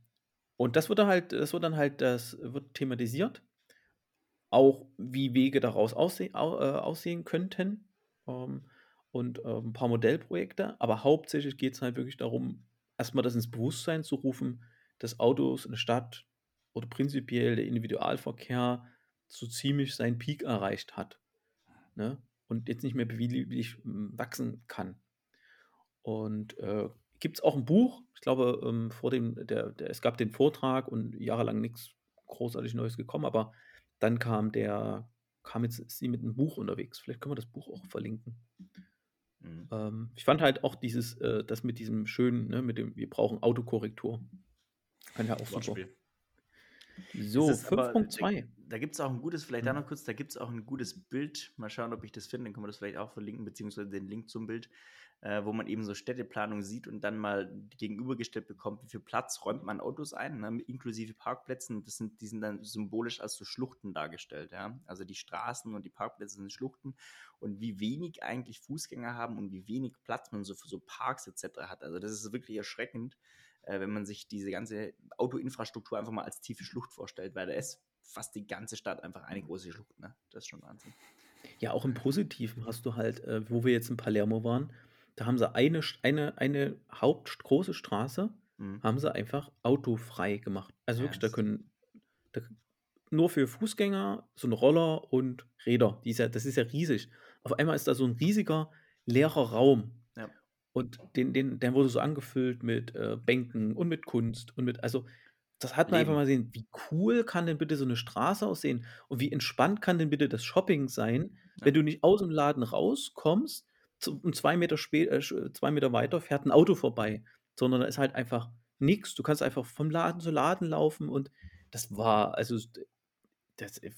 A: und das wird dann halt, das wird dann halt, das wird thematisiert. Auch wie Wege daraus ausseh, au, äh, aussehen könnten. Ähm, und äh, ein paar Modellprojekte. Aber hauptsächlich geht es halt wirklich darum, erstmal das ins Bewusstsein zu rufen, dass Autos in der Stadt oder prinzipiell der Individualverkehr so ziemlich seinen Peak erreicht hat. Ne? Und jetzt nicht mehr beliebig hm, wachsen kann. Und äh, gibt es auch ein Buch, ich glaube, ähm, vor dem, der, der, es gab den Vortrag und jahrelang nichts großartig Neues gekommen, aber dann kam der, kam jetzt sie mit einem Buch unterwegs. Vielleicht können wir das Buch auch verlinken. Mhm. Ähm, ich fand halt auch dieses, äh, das mit diesem schönen, ne, mit dem, wir brauchen Autokorrektur. Kann ja auch super. So, 5.2.
C: Da gibt es auch ein gutes, vielleicht mhm. da noch kurz, da gibt es auch ein gutes Bild. Mal schauen, ob ich das finde, dann können wir das vielleicht auch verlinken, beziehungsweise den Link zum Bild äh, wo man eben so Städteplanung sieht und dann mal gegenübergestellt bekommt, wie viel Platz räumt man Autos ein, ne, inklusive Parkplätzen. Das sind, die sind dann symbolisch als so Schluchten dargestellt. Ja? Also die Straßen und die Parkplätze sind Schluchten und wie wenig eigentlich Fußgänger haben und wie wenig Platz man so für so Parks etc. hat. Also das ist wirklich erschreckend, äh, wenn man sich diese ganze Autoinfrastruktur einfach mal als tiefe Schlucht vorstellt, weil da ist fast die ganze Stadt einfach eine große Schlucht. Ne? Das ist schon Wahnsinn.
A: Ja, auch im Positiven hast du halt, äh, wo wir jetzt in Palermo waren, da haben sie eine, eine, eine Hauptgroße Straße, mhm. haben sie einfach autofrei gemacht. Also wirklich, da können da, nur für Fußgänger, so ein Roller und Räder. Die ist ja, das ist ja riesig. Auf einmal ist da so ein riesiger leerer Raum. Ja. Und den, den, der wurde so angefüllt mit äh, Bänken und mit Kunst und mit, also das hat man Leben. einfach mal sehen, wie cool kann denn bitte so eine Straße aussehen und wie entspannt kann denn bitte das Shopping sein, ja. wenn du nicht aus dem Laden rauskommst, und zwei Meter, spät, äh, zwei Meter weiter fährt ein Auto vorbei, sondern da ist halt einfach nichts. Du kannst einfach vom Laden zu Laden laufen und das war, also, das, äh,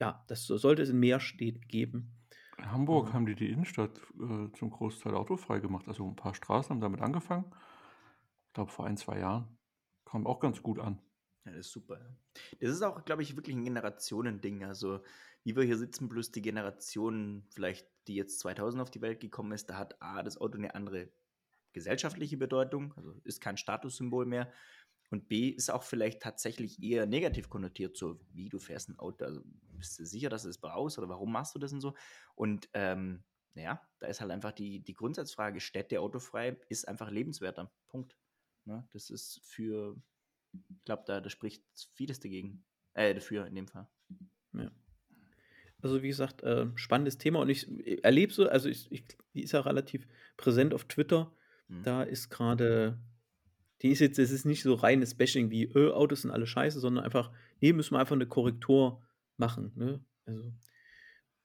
A: ja, das sollte es in mehr Städten geben.
B: In Hamburg mhm. haben die die Innenstadt äh, zum Großteil autofrei gemacht. Also ein paar Straßen haben damit angefangen. Ich glaube, vor ein, zwei Jahren. Kam auch ganz gut an.
C: Ja, das ist super. Das ist auch, glaube ich, wirklich ein Generationending. Also, wie wir hier sitzen, plus die Generation, vielleicht, die jetzt 2000 auf die Welt gekommen ist, da hat A, das Auto eine andere gesellschaftliche Bedeutung, also ist kein Statussymbol mehr. Und B, ist auch vielleicht tatsächlich eher negativ konnotiert, so wie du fährst ein Auto. Also, bist du sicher, dass du es brauchst oder warum machst du das und so? Und, ähm, naja, da ist halt einfach die, die Grundsatzfrage: Städte autofrei ist einfach lebenswerter. Punkt. Ne? Das ist für ich glaube, da, da spricht vieles dagegen. Äh, dafür in dem Fall.
A: Ja. Also wie gesagt, äh, spannendes Thema und ich erlebe so, also ich, ich, die ist ja relativ präsent auf Twitter.
C: Mhm.
A: Da ist gerade, die ist jetzt, es ist nicht so reines Bashing wie, öh, Autos sind alle scheiße, sondern einfach, nee, müssen wir einfach eine Korrektur machen. Ne? Also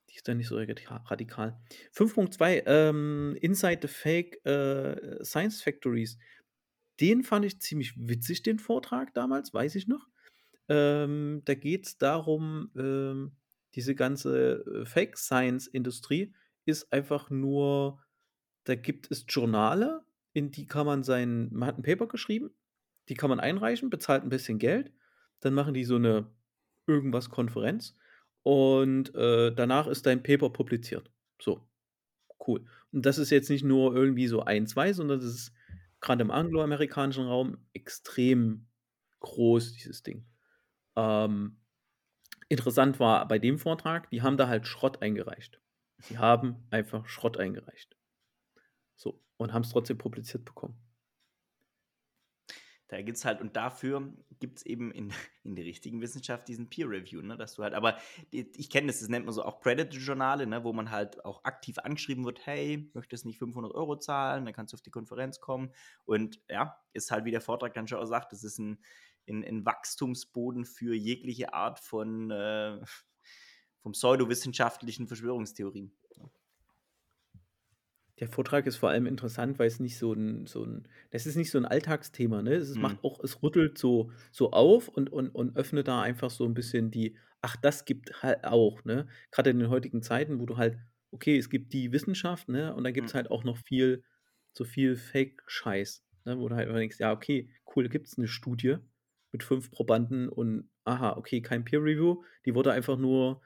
A: die ist dann nicht so radikal. 5.2, ähm, Inside the Fake äh, Science Factories. Den fand ich ziemlich witzig, den Vortrag damals, weiß ich noch. Ähm, da geht es darum, ähm, diese ganze äh, Fake Science-Industrie ist einfach nur, da gibt es Journale, in die kann man sein, man hat ein Paper geschrieben, die kann man einreichen, bezahlt ein bisschen Geld, dann machen die so eine irgendwas Konferenz und äh, danach ist dein Paper publiziert. So, cool. Und das ist jetzt nicht nur irgendwie so ein, zwei, sondern das ist gerade im angloamerikanischen Raum extrem groß, dieses Ding. Ähm, interessant war bei dem Vortrag, die haben da halt Schrott eingereicht. Sie haben einfach Schrott eingereicht. So, und haben es trotzdem publiziert bekommen.
C: Da gibt es halt, und dafür gibt es eben in, <laughs> in der richtigen Wissenschaft diesen Peer Review, ne, dass du halt, aber ich kenne das, das nennt man so auch Predator-Journale, ne, wo man halt auch aktiv angeschrieben wird, hey, möchtest nicht 500 Euro zahlen, dann kannst du auf die Konferenz kommen und ja, ist halt, wie der Vortrag dann schon auch sagt, das ist ein, ein, ein Wachstumsboden für jegliche Art von, äh, <laughs> von pseudowissenschaftlichen Verschwörungstheorien.
A: Der Vortrag ist vor allem interessant, weil es nicht so ein, so ein das ist nicht so ein Alltagsthema, ne? Es
C: Mhm.
A: macht auch, es rüttelt so, so auf und, und, und öffnet da einfach so ein bisschen die, ach, das gibt halt auch, ne? Gerade in den heutigen Zeiten, wo du halt, okay, es gibt die Wissenschaft, ne? Und dann gibt es
C: Mhm.
A: halt auch noch viel, so viel Fake-Scheiß, ne? Wo du halt immer denkst, ja, okay, cool, gibt es eine Studie mit fünf Probanden und aha, okay, kein Peer-Review, die wurde einfach nur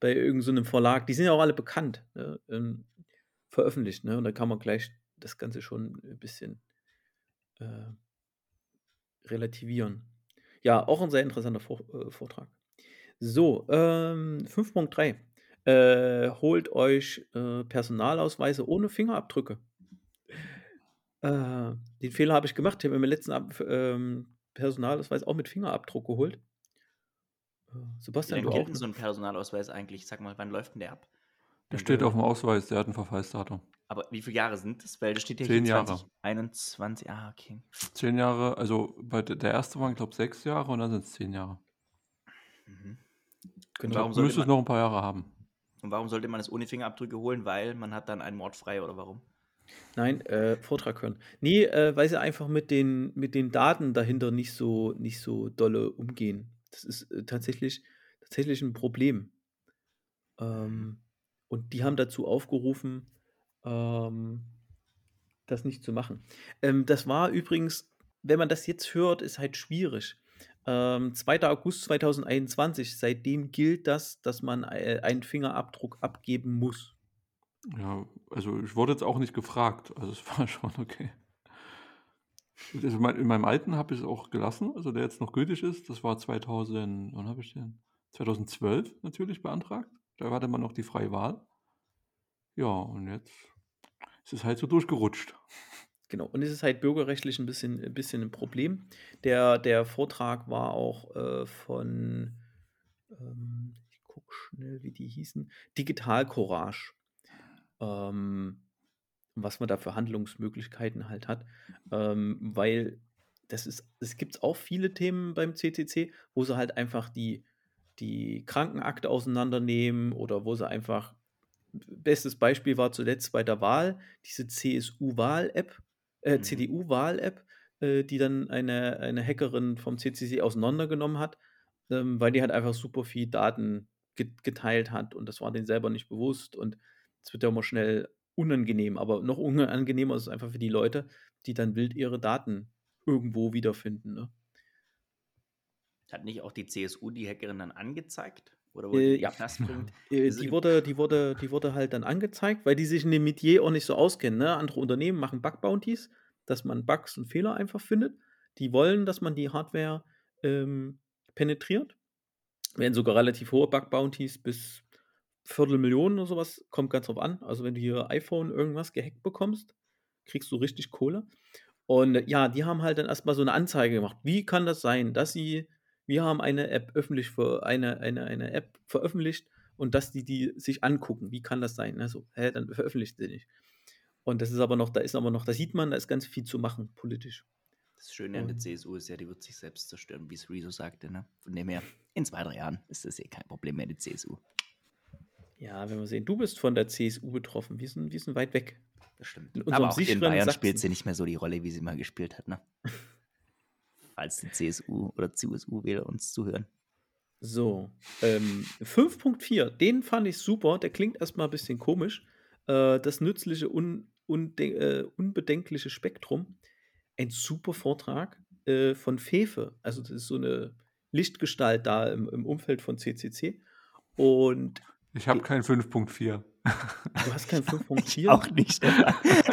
A: bei irgendeinem so Verlag, die sind ja auch alle bekannt, ne? Veröffentlicht, ne? Und da kann man gleich das Ganze schon ein bisschen äh, relativieren. Ja, auch ein sehr interessanter Vor äh, Vortrag. So, ähm, 5.3. Äh, holt euch äh, Personalausweise ohne Fingerabdrücke. Äh, den Fehler habe ich gemacht. Ich habe mir letzten Ab ähm, Personalausweis auch mit Fingerabdruck geholt. Äh,
C: Wie
A: Sebastian,
C: lange
A: du auch?
C: denn so ein Personalausweis eigentlich? Sag mal, wann läuft denn der ab?
B: Der steht
A: du-
B: auf dem Ausweis, der hat ein Verfallsdatum.
C: Aber wie viele Jahre sind das? Weil das steht ja
B: Zehn
C: hier
B: Jahre.
C: 2021. Ah, okay.
B: Zehn Jahre, also bei der der erste waren, glaube ich, sechs Jahre und dann sind es zehn Jahre.
C: Mhm.
A: Genau.
C: Warum
B: müsstest
C: man-
B: noch ein paar Jahre haben.
C: Und warum sollte man es ohne Fingerabdrücke holen? Weil man hat dann einen Mord frei oder warum?
A: Nein, äh, Vortrag hören. Nee, äh, weil sie einfach mit den, mit den Daten dahinter nicht so, nicht so dolle umgehen. Das ist äh, tatsächlich, tatsächlich ein Problem. Ähm, und die haben dazu aufgerufen, ähm, das nicht zu machen. Ähm, das war übrigens, wenn man das jetzt hört, ist halt schwierig. Ähm, 2. August 2021, seitdem gilt das, dass man äh, einen Fingerabdruck abgeben muss.
B: Ja, also ich wurde jetzt auch nicht gefragt, also es <laughs> war schon okay. Also in meinem alten habe ich es auch gelassen, also der jetzt noch gültig ist. Das war 2000, wann habe ich den? 2012 natürlich beantragt. Da hatte man noch die freie Wahl. Ja, und jetzt ist es halt so durchgerutscht.
A: Genau, und es ist halt bürgerrechtlich ein bisschen, ein bisschen ein Problem. Der, der Vortrag war auch äh, von, ähm, ich gucke schnell, wie die hießen, Digital Courage. Ähm, was man da für Handlungsmöglichkeiten halt hat. Ähm, weil das ist, es gibt auch viele Themen beim CCC, wo sie halt einfach die, die Krankenakte auseinandernehmen oder wo sie einfach, bestes Beispiel war zuletzt bei der Wahl, diese CSU-Wahl-App, äh,
C: Mhm.
A: CDU-Wahl-App, äh, die dann eine, eine Hackerin vom CCC auseinandergenommen hat, ähm, weil die halt einfach super viel Daten get geteilt hat und das war denen selber nicht bewusst und es wird ja immer schnell unangenehm, aber noch unangenehmer ist es einfach für die Leute, die dann wild ihre Daten irgendwo wiederfinden. Ne?
C: Hat nicht auch die CSU die Hackerin dann angezeigt? Oder wurde
A: Äh,
C: die. Knast bringt? <laughs>
A: Äh,
C: Also
A: die, wurde, die, wurde, die wurde halt dann angezeigt, weil die sich in dem Metier auch nicht so auskennen. Ne? Andere Unternehmen machen Bug-Bounties, dass man Bugs und Fehler einfach findet. Die wollen, dass man die Hardware ähm, penetriert. Werden sogar relativ hohe Bug-Bounties bis Viertelmillionen oder sowas, kommt ganz drauf an. Also wenn du hier iPhone irgendwas gehackt bekommst, kriegst du richtig Kohle. Und äh, ja, die haben halt dann erstmal so eine Anzeige gemacht. Wie kann das sein, dass sie wir haben eine App öffentlich für eine, eine, eine App veröffentlicht und dass die die sich angucken. Wie kann das sein? Also, hä, dann veröffentlicht sie nicht. Und das ist aber noch, da ist aber noch, da sieht man, da ist ganz viel zu machen, politisch.
C: Das Schöne an der CSU ist ja, die wird sich selbst zerstören, wie es Rezo sagte. Ne? Von dem her, in zwei, drei Jahren ist das eh kein Problem mehr, die CSU.
A: Ja, wenn wir sehen, du bist von der CSU betroffen. Wir sind, wir sind weit weg.
C: Das stimmt. Aber auch in Bayern Sachsen. spielt sie nicht mehr so die Rolle, wie sie mal gespielt hat. Ne? <laughs> Falls die CSU oder CSU-Wähler uns zuhören.
A: So, ähm, 5.4, den fand ich super. Der klingt erstmal ein bisschen komisch. Äh, das nützliche, un, unde, äh, unbedenkliche Spektrum. Ein super Vortrag äh, von Fefe. Also, das ist so eine Lichtgestalt da im, im Umfeld von CCC. Und
B: ich habe kein 5.4.
A: Du hast kein <laughs> 5.4?
C: Auch nicht. <laughs>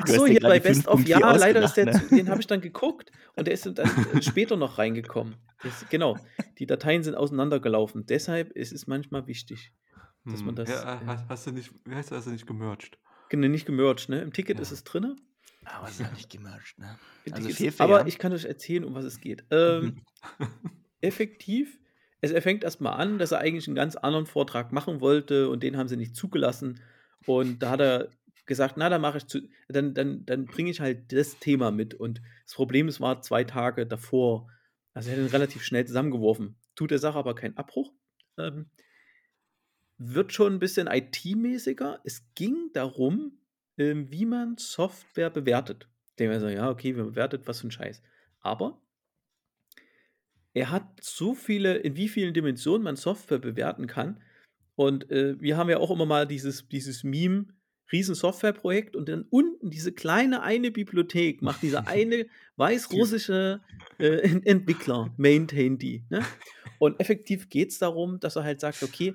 A: Achso, hier bei Best of Ja, leider ist der, ne? den habe ich dann geguckt und der ist dann später noch reingekommen. Das, genau, die Dateien sind auseinandergelaufen. Deshalb ist es manchmal wichtig, dass man hm, das.
B: Ja, äh, hast, hast, du nicht, wie heißt das, hast du nicht gemerged?
A: Genau, nicht gemerged, ne? Im Ticket ja. ist es drin.
C: Aber es ist ja nicht gemerged, ne?
A: Also ist, aber ich kann euch erzählen, um was es geht. Ähm, <laughs> effektiv es, er fängt erstmal an, dass er eigentlich einen ganz anderen Vortrag machen wollte und den haben sie nicht zugelassen. Und da hat er gesagt, na, dann mache ich zu, dann, dann, dann bringe ich halt das Thema mit. Und das Problem es war zwei Tage davor. Also er hat ihn relativ schnell zusammengeworfen. Tut der Sache aber keinen Abbruch. Ähm, wird schon ein bisschen IT-mäßiger. Es ging darum, ähm, wie man Software bewertet. Dem wir so, ja, okay, wir bewertet was für ein Scheiß. Aber er hat so viele, in wie vielen Dimensionen man Software bewerten kann. Und äh, wir haben ja auch immer mal dieses, dieses Meme, riesen Softwareprojekt und dann unten diese kleine eine Bibliothek macht dieser <laughs> eine weißrussische äh, Entwickler, maintain die. Ne? Und effektiv geht es darum, dass er halt sagt, okay,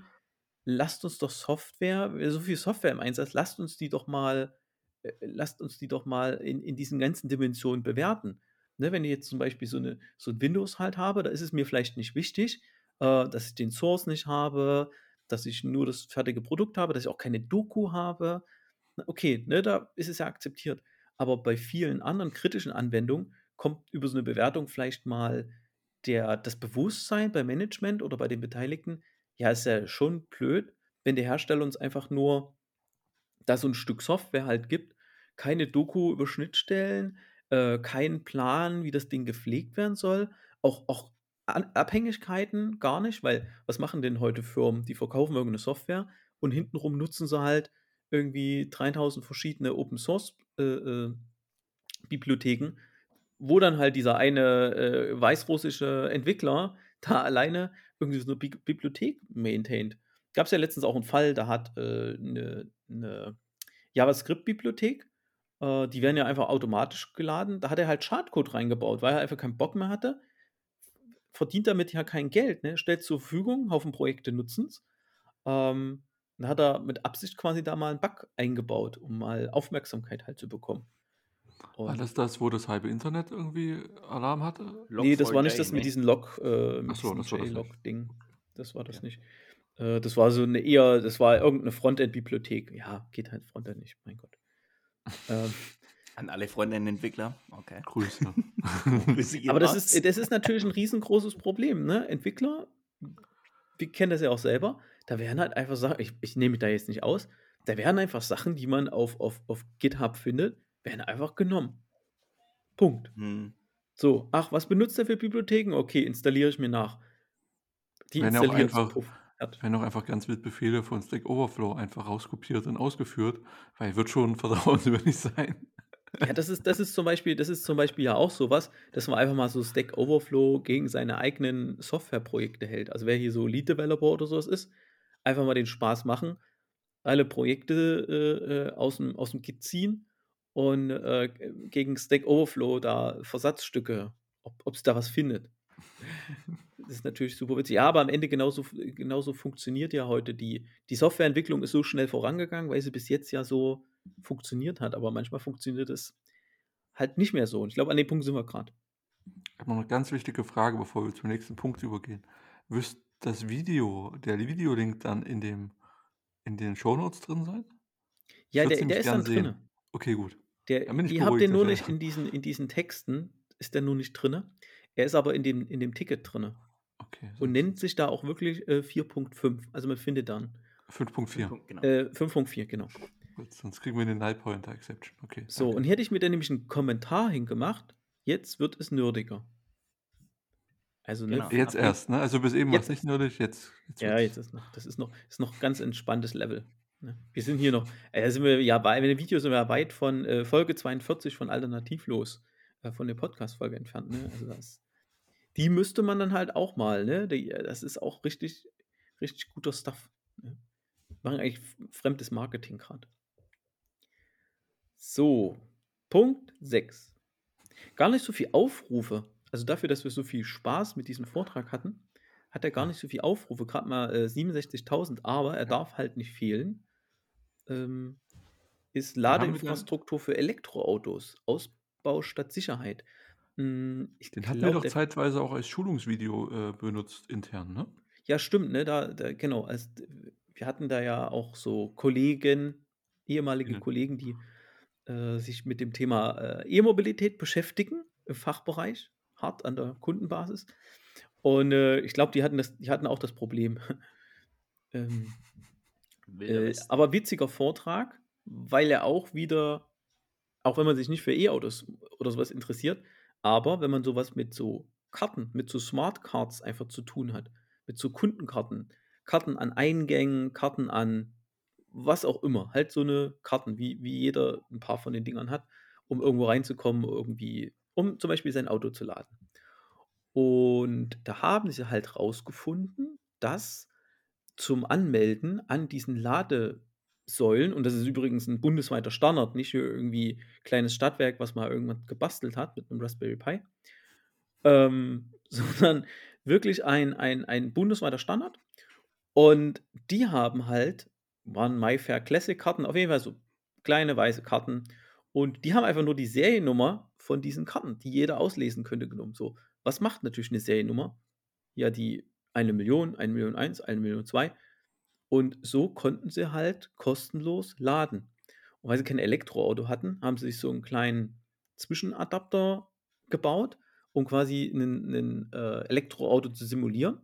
A: lasst uns doch Software, so viel Software im Einsatz, lasst uns die doch mal, äh, lasst uns die doch mal in, in diesen ganzen Dimensionen bewerten. Ne, wenn ich jetzt zum Beispiel so, eine, so ein Windows halt habe, da ist es mir vielleicht nicht wichtig, äh, dass ich den Source nicht habe, dass ich nur das fertige Produkt habe, dass ich auch keine Doku habe. Okay, ne, da ist es ja akzeptiert. Aber bei vielen anderen kritischen Anwendungen kommt über so eine Bewertung vielleicht mal der, das Bewusstsein beim Management oder bei den Beteiligten, ja, ist ja schon blöd, wenn der Hersteller uns einfach nur da so ein Stück Software halt gibt, keine Doku über Schnittstellen, äh, keinen Plan, wie das Ding gepflegt werden soll. Auch, auch Abhängigkeiten gar nicht, weil was machen denn heute Firmen? Die verkaufen irgendeine Software und hintenrum nutzen sie halt irgendwie 3000 verschiedene Open Source äh, äh, Bibliotheken, wo dann halt dieser eine äh, weißrussische Entwickler <laughs> da alleine irgendwie so eine Bi Bibliothek maintaint. Gab es ja letztens auch einen Fall, da hat eine äh, ne, JavaScript-Bibliothek äh, die werden ja einfach automatisch geladen. Da hat er halt Schadcode reingebaut, weil er einfach keinen Bock mehr hatte. Verdient damit ja kein Geld, ne? Stellt zur Verfügung, Haufen Projekte nutzen es. Ähm, dann hat er mit Absicht quasi da mal einen Bug eingebaut, um mal Aufmerksamkeit halt zu bekommen.
B: War das das, wo das halbe Internet irgendwie Alarm hatte?
A: Log nee, das war nicht das mit diesem Log,
B: äh, mit so, diesem
A: JLog-Ding. Das war das ja. nicht. Äh, das war so eine eher, das war irgendeine Frontend-Bibliothek. Ja, geht halt Frontend nicht, mein Gott. <laughs>
C: Ähm, An alle Freundinnen-Entwickler. Okay.
B: Grüße. <laughs>
A: Aber das ist, das ist natürlich ein riesengroßes Problem. Ne? Entwickler, wir kennen das ja auch selber, da werden halt einfach Sachen, ich, ich nehme mich da jetzt nicht aus, da werden einfach Sachen, die man auf, auf, auf GitHub findet, werden einfach genommen. Punkt. Hm. So, ach, was benutzt er für Bibliotheken? Okay, installiere ich mir nach.
B: Die installieren einfach, hat. Werden auch einfach ganz wild Befehle von Stack Overflow einfach rauskopiert und ausgeführt, weil wird schon <laughs> vertrauenswürdig sein.
A: Ja, das ist, das ist zum Beispiel, das ist zum Beispiel ja auch sowas, dass man einfach mal so Stack Overflow gegen seine eigenen Softwareprojekte hält. Also wer hier so Lead Developer oder sowas ist, einfach mal den Spaß machen, alle Projekte äh, äh aus, dem, aus dem Git ziehen und äh, gegen Stack Overflow da Versatzstücke, ob es da was findet. <laughs> Das ist natürlich super witzig. Ja, aber am Ende genauso, genauso funktioniert ja heute die, die Softwareentwicklung ist so schnell vorangegangen, weil sie bis jetzt ja so funktioniert hat. Aber manchmal funktioniert es halt nicht mehr so. Und ich glaube, an dem Punkt sind wir gerade.
B: Ich habe noch eine ganz wichtige Frage, bevor wir zum nächsten Punkt übergehen. Wirst das Video, der Videolink dann in dem in den Shownotes drin sein?
A: Ja, der, der ist dann drin.
B: Okay, gut.
A: Der, ihr habt den nur nicht in diesen, in diesen Texten, ist der nur nicht drin. Er ist aber in dem, in dem Ticket drin
B: Okay,
A: und
B: so.
A: nennt sich da auch wirklich äh, 4.5. Also man findet dann
B: 5.4.
C: Genau.
A: äh, 5.4, genau.
B: Gut, sonst kriegen wir eine Null Pointer Exception. Okay.
A: So,
B: danke.
A: und hier hätte ich mir dann nämlich einen Kommentar hingemacht. Jetzt wird es nerdiger. Also, ne,
C: Genau.
B: Jetzt
A: ab-
B: erst, ne? Also bis eben war es nicht nötig, jetzt, jetzt
A: Ja, jetzt ist noch, das ist noch, ist noch ganz entspanntes Level. Ne? Wir sind hier noch, äh, sind wir ja bei, mit dem Video sind wir ja weit von äh, Folge 42 von Alternativlos, äh, von der Podcast-Folge entfernt. Ne? Also das, die müsste man dann halt auch mal, ne? Die, äh, das ist auch richtig, richtig guter Stuff. Ne? Machen eigentlich fremdes Marketing gerade. So, Punkt 6. Gar nicht so viel Aufrufe. Also dafür, dass wir so viel Spaß mit diesem Vortrag hatten, hat er gar nicht so viel Aufrufe, gerade mal äh, 67.000, aber er darf halt nicht fehlen. Ähm, ist? Ladeinfrastruktur für Elektroautos, Ausbau statt Sicherheit. Hm, ich
B: Den hatten wir doch zeitweise auch als Schulungsvideo äh, benutzt intern, ne?
A: Ja, stimmt, ne? Da, da genau. Also, wir hatten da ja auch so Kollegen, ehemalige
B: Ja.
A: Kollegen, die äh, sich mit dem Thema äh, E-Mobilität beschäftigen im Fachbereich, hart an der Kundenbasis. Und äh, ich glaube, die hatten das, die hatten auch das Problem. <laughs> ähm, äh, aber witziger Vortrag, weil er auch wieder, auch wenn man sich nicht für E-Autos oder sowas interessiert, aber wenn man sowas mit so Karten, mit so Smart Cards einfach zu tun hat, mit so Kundenkarten, Karten an Eingängen, Karten an was auch immer, halt so eine Karten, wie, wie jeder ein paar von den Dingern hat, um irgendwo reinzukommen, irgendwie, um zum Beispiel sein Auto zu laden. Und da haben sie halt rausgefunden, dass zum Anmelden an diesen Ladesäulen, und das ist übrigens ein bundesweiter Standard, nicht hier irgendwie kleines Stadtwerk, was mal irgendwann gebastelt hat mit einem Raspberry Pi, ähm, <laughs> sondern wirklich ein, ein, ein bundesweiter Standard. Und die haben halt, waren MyFair Classic Karten, auf jeden Fall so kleine weiße Karten. Und die haben einfach nur die Seriennummer von diesen Karten, die jeder auslesen könnte, genommen. So, was macht natürlich eine Seriennummer? Ja, die eine Million, eine Million eins, eine Million zwei. Und so konnten sie halt kostenlos laden. Und weil sie kein Elektroauto hatten, haben sie sich so einen kleinen Zwischenadapter gebaut, um quasi ein äh, Elektroauto zu simulieren.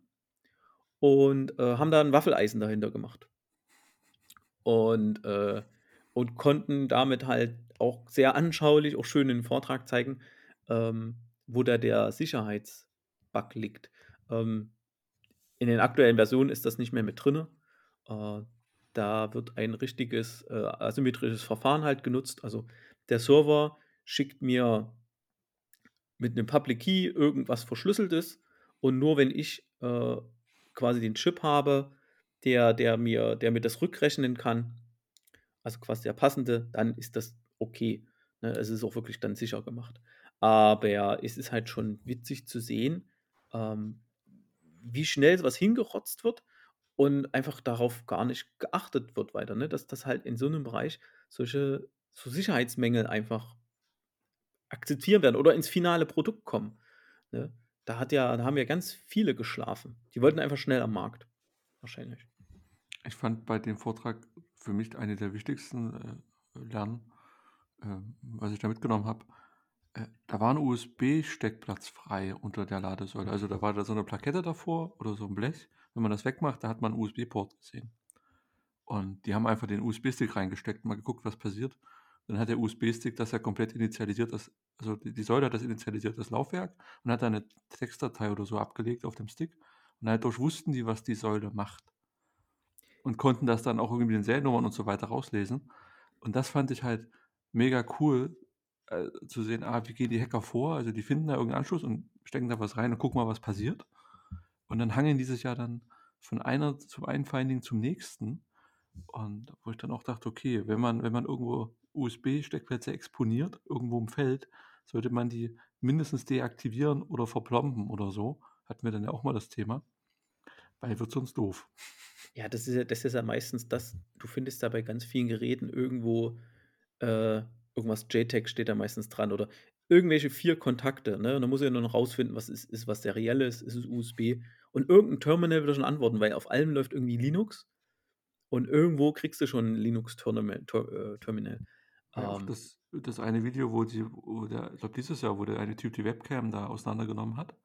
A: Und äh, haben da ein Waffeleisen dahinter gemacht. Und, äh, und konnten damit halt auch sehr anschaulich, auch schön in den Vortrag zeigen, ähm, wo da der Sicherheitsbug liegt. Ähm, in den aktuellen Versionen ist das nicht mehr mit drin. Äh, da wird ein richtiges äh, asymmetrisches Verfahren halt genutzt. Also der Server schickt mir mit einem Public Key irgendwas Verschlüsseltes und nur wenn ich äh, quasi den Chip habe, der, der, mir, der mir das rückrechnen kann, also quasi der passende, dann ist das okay. Ne? Es ist auch wirklich dann sicher gemacht. Aber es ist halt schon witzig zu sehen, ähm, wie schnell sowas hingerotzt wird und einfach darauf gar nicht geachtet wird weiter, ne? dass das halt in so einem Bereich solche so Sicherheitsmängel einfach akzeptieren werden oder ins finale Produkt kommen. Ne? Da, hat ja, da haben ja ganz viele geschlafen. Die wollten einfach schnell am Markt. Wahrscheinlich.
B: Ich fand bei dem Vortrag für mich eine der wichtigsten äh, Lernen, äh, was ich da mitgenommen habe. Äh, da war ein USB-Steckplatz frei unter der Ladesäule. Also da war da so eine Plakette davor oder so ein Blech. Wenn man das wegmacht, da hat man einen USB-Port gesehen. Und die haben einfach den USB-Stick reingesteckt und mal geguckt, was passiert. Dann hat der USB-Stick das ja komplett initialisiert, das, also die, Säule hat das initialisiert, das Laufwerk, und hat eine Textdatei oder so abgelegt auf dem Stick. Und dadurch wussten die, was die Säule macht. Und konnten das dann auch irgendwie mit den Seriennummern und so weiter rauslesen. Und das fand ich halt mega cool, äh, zu sehen, ah, wie gehen die Hacker vor? Also die finden da irgendeinen Anschluss und stecken da was rein und gucken mal, was passiert. Und dann hangeln die sich ja dann von einer zum einen Finding zum nächsten. Und wo ich dann auch dachte, okay, wenn man, wenn man irgendwo USB-Steckplätze exponiert, irgendwo im Feld, sollte man die mindestens deaktivieren oder verplomben oder so. Hatten wir dann ja auch mal das Thema. Weil wird sonst doof.
A: Ja, das ist ja, das ist ja meistens das, du findest da bei ganz vielen Geräten irgendwo äh, irgendwas JTAG steht da meistens dran oder irgendwelche vier Kontakte, ne? Und dann muss ich ja nur noch rausfinden, was ist, ist was seriell ist, ist es USB und irgendein Terminal wird schon antworten, weil auf allem läuft irgendwie Linux und irgendwo kriegst du schon ein Linux-Terminal. Ter, äh, Terminal.
B: Ja,
A: Ähm,
B: das das eine Video, wo die wo der ich glaube, dieses Jahr, wo der eine Typ die Webcam da auseinandergenommen hat.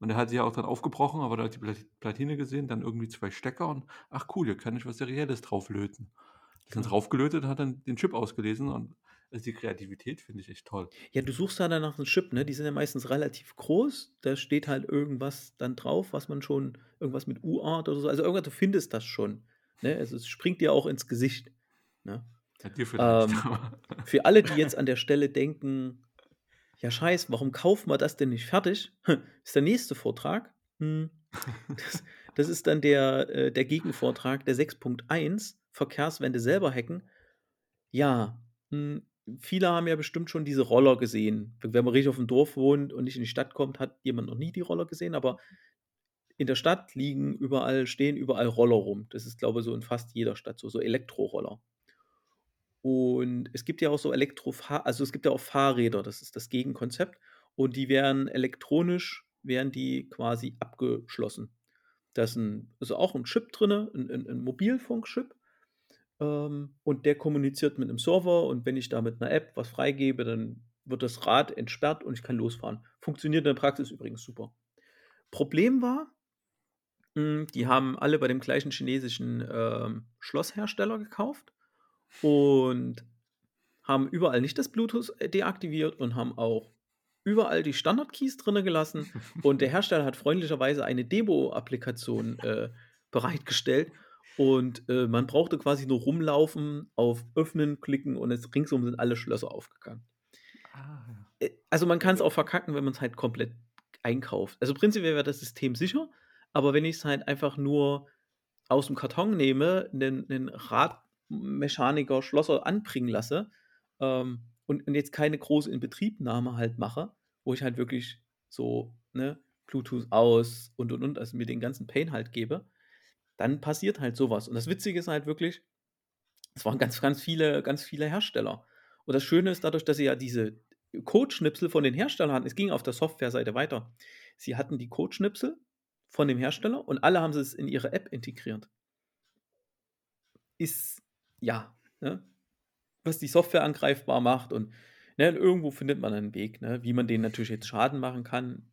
B: Und er hat sie ja auch dann aufgebrochen, aber da hat die Plat Platine gesehen, dann irgendwie 2 Stecker und: „Ach cool, hier kann ich was Serielles drauflöten.“ Ist dann draufgelötet und hat dann den Chip ausgelesen und also die Kreativität finde ich echt toll.
A: Ja, du suchst ja dann nach Chip, ne? Die sind ja meistens relativ groß. Da steht halt irgendwas dann drauf, was man schon irgendwas mit UART oder so also irgendwas du findest das schon, ne? Also, es springt dir auch ins Gesicht, ne?
B: Ja, dir vielleicht,
A: Ähm, <laughs> für alle, die jetzt an der Stelle denken: „Ja scheiße, warum kaufen wir das denn nicht fertig?“ Ist der nächste Vortrag. Hm, <laughs> das das ist dann der äh, der Gegenvortrag, der 6.1, Verkehrswende selber hacken. Ja, hm, viele haben ja bestimmt schon diese Roller gesehen. Wenn man richtig auf'm Dorf wohnt und nicht in die Stadt kommt, hat jemand noch nie die Roller gesehen, aber in der Stadt liegen überall stehen überall Roller rum. Das ist, glaube ich, so in fast jeder Stadt so, so Elektroroller. Und es gibt ja auch so Elektrofahr also, es gibt ja auch Fahrräder, das ist das Gegenkonzept und die werden elektronisch werden die quasi abgeschlossen. Da ist 'n ist auch 'n Chip drinne, 'n 'n 'n Mobilfunkchip, ähm, und der kommuniziert mit 'nem Server und wenn ich da mit 'ner App was freigebe, dann wird das Rad entsperrt und ich kann losfahren. Funktioniert in der Praxis übrigens super. Problem war hm, die haben alle bei dem gleichen chinesischen, ähm, Schlosshersteller gekauft und haben überall nicht das Bluetooth, äh, deaktiviert und haben auch überall die Standard-Keys drinne gelassen und der <laughs> Hersteller hat freundlicherweise eine Demo-Applikation, äh, bereitgestellt und, äh, man brauchte quasi nur rumlaufen, auf Öffnen klicken und es ringsum sind alle Schlösser aufgegangen.
B: Ah, ja.
A: Äh, also, man kann's auch verkacken, wenn man's halt komplett einkauft. Also, prinzipiell wäre das System sicher, aber wenn ich's halt einfach nur aus'm Karton nehme, 'nen 'nen Radmechaniker Schlosser anbringen lasse, ähm, und und jetzt keine große Inbetriebnahme halt mache, wo ich halt wirklich so, ne, Bluetooth aus und, und, und, also mir den ganzen Pain halt gebe, dann passiert halt so was. Und das Witzige ist halt wirklich, es waren ganz, ganz viele ganz viele Hersteller. Und das Schöne ist dadurch, dass sie ja diese Codeschnipsel von den Herstellern hatten es ging auf der Softwareseite weiter. Sie hatten die Codeschnipsel von dem Hersteller und alle haben sie's in ihre App integriert. Ist ja, ne? Was die Software angreifbar macht und, ne, irgendwo findet man einen Weg, ne? Wie man denen natürlich jetzt Schaden machen kann,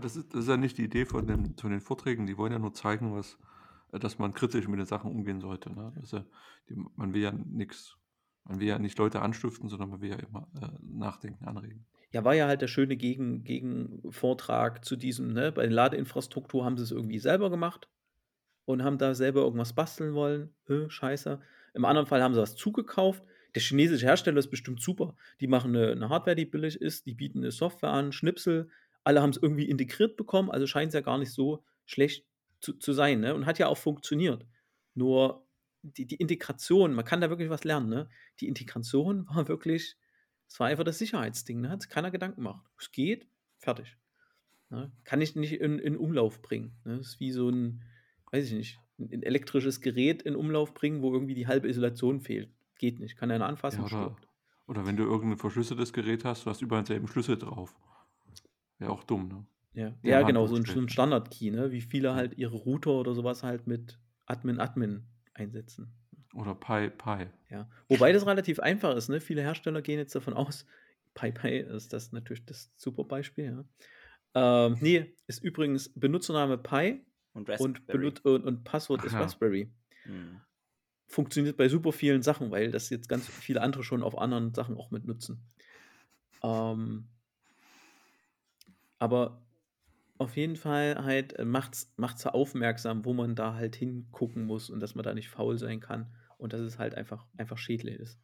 B: das ist das ist ja nicht die Idee von den von den Vorträgen. Die wollen ja nur zeigen, was äh, dass man kritisch mit den Sachen umgehen sollte, ne? Also, die man will ja nix man will ja nicht Leute anstiften, sondern man will ja immer, äh, Nachdenken anregen.
A: Ja, war ja halt der schöne Gegen Gegenvortrag zu diesem, ne bei Ladeinfrastruktur haben sie's irgendwie selber gemacht und haben da selber irgendwas basteln wollen. Äh, scheiße. Im anderen Fall haben sie was zugekauft. Der chinesische Hersteller ist bestimmt super. Die machen 'ne 'ne Hardware, die billig ist, die bieten 'ne Software an, Schnipsel. Alle haben's irgendwie integriert bekommen, also scheint's ja gar nicht so schlecht zu zu sein, ne? Und hat ja auch funktioniert. Nur die die Integration, man kann da wirklich was lernen, ne? Die Integration <laughs> war wirklich es war einfach das Sicherheitsding, ne? Hat sich keiner Gedanken gemacht. Es geht, fertig. Ne? Kann ich nicht in in Umlauf bringen, ne? Ist wie so 'n, weiß ich nicht, 'n 'n elektrisches Gerät in Umlauf bringen, wo irgendwie die halbe Isolation fehlt. Geht nicht. Kann einer anfassen,
B: Ja, oder oder wenn du irgend 'n verschlüsseltes Gerät hast, du hast überall denselben Schlüssel drauf. Wäre auch dumm, ne?
A: Ja. Ja, genau, so 'n
B: steht,
A: so 'n
B: ne?
A: Standard-Key, ne? Wie viele halt ihre Router oder so was halt mit Admin Admin einsetzen.
B: Oder Pi Pi.
A: Ja. Wobei das relativ einfach ist, ne? Viele Hersteller gehen jetzt davon aus <laughs> Pi Pi ist das natürlich das super Beispiel, ja. Ähm, ne, ist übrigens Benutzername Pi
C: Und
A: und
C: Raspberry.
A: Benut und und Passwort
B: Ach
A: ist
B: ja.
A: Raspberry.
C: Mhm.
A: Funktioniert bei super vielen Sachen, weil das jetzt ganz viele andere schon auf anderen Sachen auch mit nutzen. Ähm aber auf jeden Fall halt, äh, macht's macht's aufmerksam, wo man da halt hingucken muss und dass man da nicht faul sein kann und dass es halt einfach einfach schädlich ist.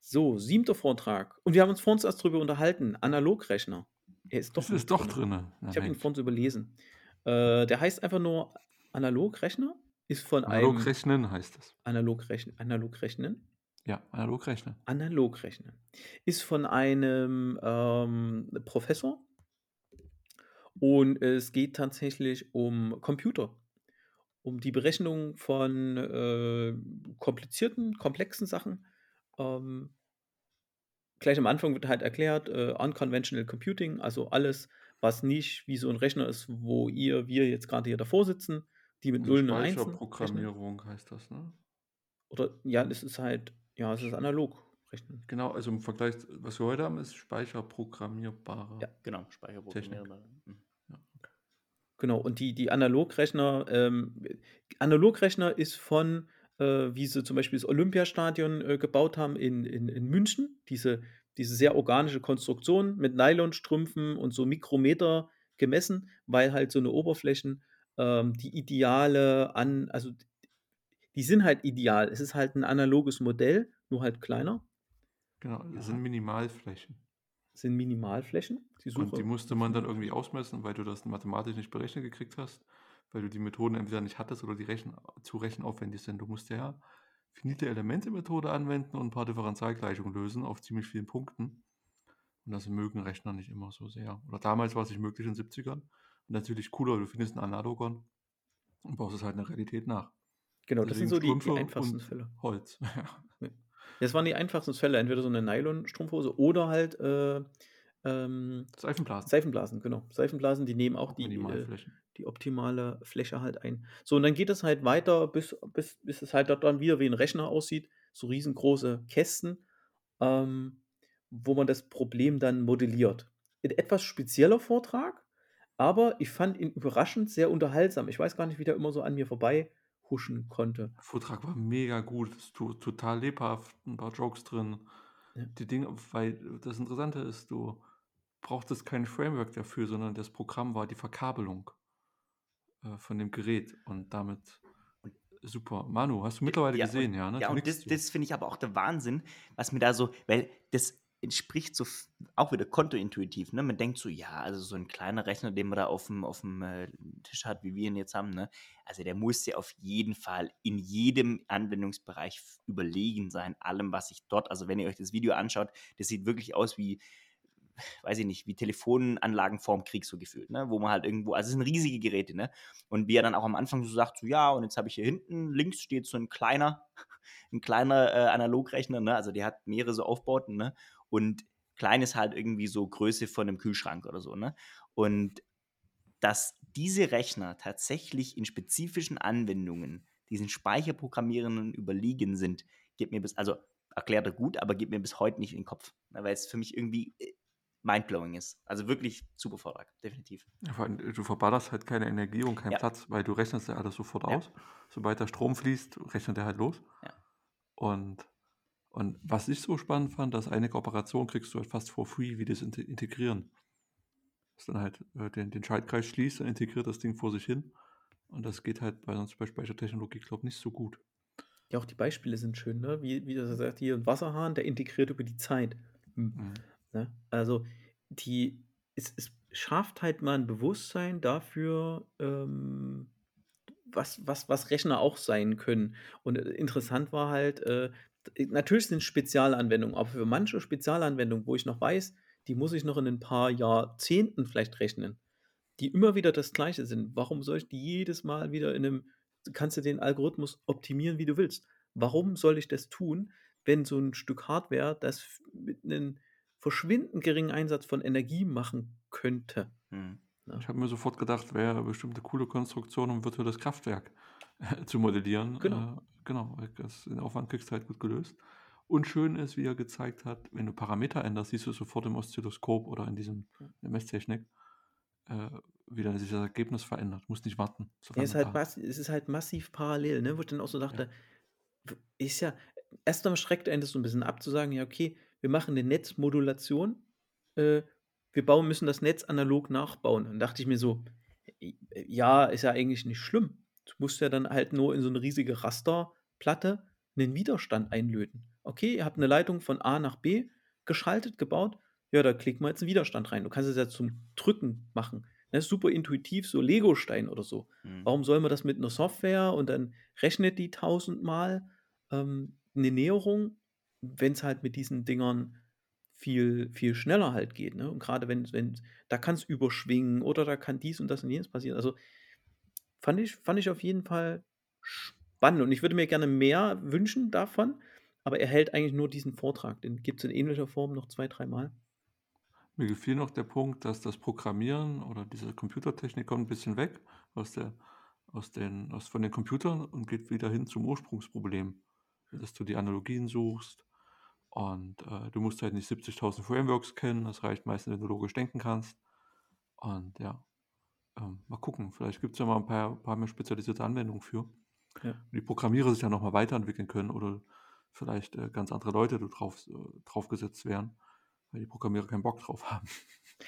A: So, 7. Vortrag. Und wir haben uns vorhin erst drüber unterhalten, Analogrechner. Er ist doch
B: Das ist doch. Na
A: Ich habe ihn
B: Mensch.
A: vorhin überlesen. Äh, der heißt einfach nur Analogrechner, ist von
B: Analog
A: einem
B: rechnen heißt das.
A: Analogrechn Analogrechnen?
B: Ja, analog rechnen.
A: Analogrechnen. Ist von einem, ähm, Professor und es geht tatsächlich um Computer. Um die Berechnung von, äh, komplizierten, komplexen Sachen. Ähm gleich am Anfang wird halt erklärt, äh, Unconventional Computing, also alles, was nicht wie so 'n Rechner ist, wo ihr wir jetzt grade hier davor sitzen, die mit Nullen und Einsen rechnen.
B: Speicherprogrammierung heißt das, ne?
A: Oder ja, es ist halt, ja, es ist analog rechnen.
B: Genau, also im Vergleich, was wir heute haben, ist speicherprogrammierbare
A: Ja.
C: Genau. Speicherprogrammierbare. Mhm.
B: Ja, okay.
A: Genau, und die, die Analogrechner, ähm, Analogrechner ist von, äh, wie sie zum Beispiel das Olympiastadion äh, gebaut haben in, in, in München, diese, diese sehr organische Konstruktion mit Nylonstrümpfen und so Mikrometer gemessen, weil halt so eine Oberflächen ähm, die ideale an, also die sind halt ideal. Es ist halt ein analoges Modell, nur halt kleiner,
B: Genau, das sind Minimalflächen.
A: sind Minimalflächen. Die
B: Und die musste man dann irgendwie ausmessen, weil du das mathematisch nicht berechnet gekriegt hast, weil du die Methoden entweder nicht hattest oder die Rechen zu rechenaufwendig sind. Du musst ja finite Elemente-Methode anwenden und ein paar Differentialgleichungen lösen auf ziemlich vielen Punkten. Und das mögen Rechner nicht immer so sehr. Oder damals war es nicht möglich in den 70ern. Und natürlich cooler, du findest einen Analogon und baust es halt in der Realität nach.
A: Genau, das sind so die, die einfachsten Fälle.
B: Holz. <laughs> Ja.
A: Das waren die einfachsten Fälle, entweder so eine Nylon-Strumpfhose oder halt äh, ähm,
B: Seifenblasen.
A: Seifenblasen, genau. Seifenblasen, die nehmen auch die, äh, die optimale Fläche halt ein. So, und dann geht es halt weiter, bis, bis, bis es halt dort dann wieder wie ein Rechner aussieht. So riesengroße Kästen, ähm, wo man das Problem dann modelliert. Ein etwas spezieller Vortrag, aber ich fand ihn überraschend sehr unterhaltsam. Ich weiß gar nicht, wie der immer so an mir vorbei huschen konnte.
B: Der Vortrag war mega gut, total lebhaft, ein paar Jokes drin.
A: Ja.
B: Die Dinge, weil das Interessante ist, du brauchtest kein Framework dafür, sondern das Programm war die Verkabelung äh, von dem Gerät und damit super. Manu, hast du mittlerweile
C: Ja,
B: gesehen,
C: und,
B: ja? Ne?
C: ja, und das, das finde ich aber auch der Wahnsinn, was mir da so, weil das entspricht so auch wieder kontointuitiv, ne? Man denkt so, ja, also so ein kleiner Rechner, den man da auf dem, auf dem äh, Tisch hat, wie wir ihn jetzt haben, ne? Also der muss ja auf jeden Fall in jedem Anwendungsbereich überlegen sein, allem, was sich dort, also wenn ihr euch das Video anschaut, das sieht wirklich aus wie, weiß ich nicht, wie Telefonanlagen vorm Krieg so gefühlt, ne? Wo man halt irgendwo, also es sind riesige Geräte, ne? Und wie er dann auch am Anfang so sagt, so ja, und jetzt habe ich hier hinten links steht so ein kleiner, <laughs> ein kleiner äh, Analogrechner, ne? Also der hat mehrere so Aufbauten, ne? Und klein ist halt irgendwie so Größe von einem Kühlschrank oder so, ne? Und dass diese Rechner tatsächlich in spezifischen Anwendungen diesen Speicherprogrammierenden überlegen sind, geht mir bis, also erklärt er gut, aber geht mir bis heute nicht in den Kopf, ne? weil es für mich irgendwie äh, mindblowing ist. Also wirklich super Vortrag, definitiv.
B: Allem, Du verballerst halt keine Energie und keinen
C: Ja.
B: Platz, weil du rechnest ja alles sofort
C: Ja.
B: aus. Sobald der Strom fließt, rechnet er halt los.
C: Ja.
B: Und, und was ich so spannend fand, dass einige Operationen kriegst du halt fast for free, wie das inte- integrieren. Dass dann halt äh, den, den Schaltkreis schließt und integriert das Ding vor sich hin. Und das geht halt bei uns bei Speichertechnologie, glaube ich, nicht so gut.
A: Ja, auch die Beispiele sind schön, ne? Wie, wie das sagt, hier ein Wasserhahn, der integriert über die Zeit. Hm.
B: Mhm.
A: Ne? Also, die, es, es schafft halt mal ein Bewusstsein dafür, ähm, was, was, was Rechner auch sein können. Und äh, interessant war halt, äh, natürlich sind Spezialanwendungen, aber für manche Spezialanwendungen, wo ich noch weiß, die muss ich noch in ein paar Jahrzehnten vielleicht rechnen, die immer wieder das Gleiche sind. Warum soll ich die jedes Mal wieder in einem, kannst du den Algorithmus optimieren, wie du willst? Warum soll ich das tun, wenn so ein Stück Hardware das mit einem verschwindend geringen Einsatz von Energie machen könnte?
C: Hm.
A: Ja.
B: Ich habe mir sofort gedacht, wäre eine bestimmte coole Konstruktion, um virtuelles Kraftwerk äh, <laughs> zu modellieren.
A: Genau.
B: Äh, genau, das, den Aufwand kriegst du halt gut gelöst. Und schön ist, wie er gezeigt hat, wenn du Parameter änderst, siehst du sofort im Oszilloskop oder in diesem Messtechnik, äh, wie dann sich das Ergebnis verändert. Muss nicht warten.
A: Ja, es, halt es ist halt massiv parallel, ne? wo ich dann auch so dachte, w- ist ja, erst einmal schreckt einen das so ein bisschen ab, zu sagen, ja, okay, wir machen eine Netzmodulation, äh, wir bauen, müssen das Netz analog nachbauen. Und dachte ich mir so, ja, ist ja eigentlich nicht schlimm. Du musst ja dann halt nur in so eine riesige Rasterplatte einen Widerstand einlöten. Okay, ihr habt eine Leitung von A nach B geschaltet, gebaut, ja, da klickt man jetzt einen Widerstand rein. Du kannst es ja zum Drücken machen. Das ist super intuitiv, so Lego-Stein oder so.
C: Hm.
A: Warum soll man das mit einer Software und dann rechnet die tausendmal ähm, eine Näherung, wenn es halt mit diesen Dingern viel, viel schneller halt geht. Ne? Und gerade wenn, wenn, da kann es überschwingen oder da kann dies und das und jenes passieren. Also fand ich, fand ich auf jeden Fall spannend und ich würde mir gerne mehr wünschen davon, aber er hält eigentlich nur diesen Vortrag. Den gibt es in ähnlicher Form noch zwei, dreimal.
B: Mir gefiel noch der Punkt, dass das Programmieren oder diese Computertechnik kommt ein bisschen weg aus der, aus den, aus, von den Computern und geht wieder hin zum Ursprungsproblem. dass du die Analogien suchst und äh, du musst halt nicht 70.000 Frameworks kennen, das reicht meistens, wenn du logisch denken kannst. Und ja, ähm, mal gucken, vielleicht gibt es ja mal ein paar, paar mehr spezialisierte Anwendungen für.
A: Ja.
B: Die Programmierer sich ja nochmal weiterentwickeln können oder vielleicht äh, ganz andere Leute da drauf, äh, draufgesetzt werden, weil die Programmierer keinen Bock drauf <laughs> haben.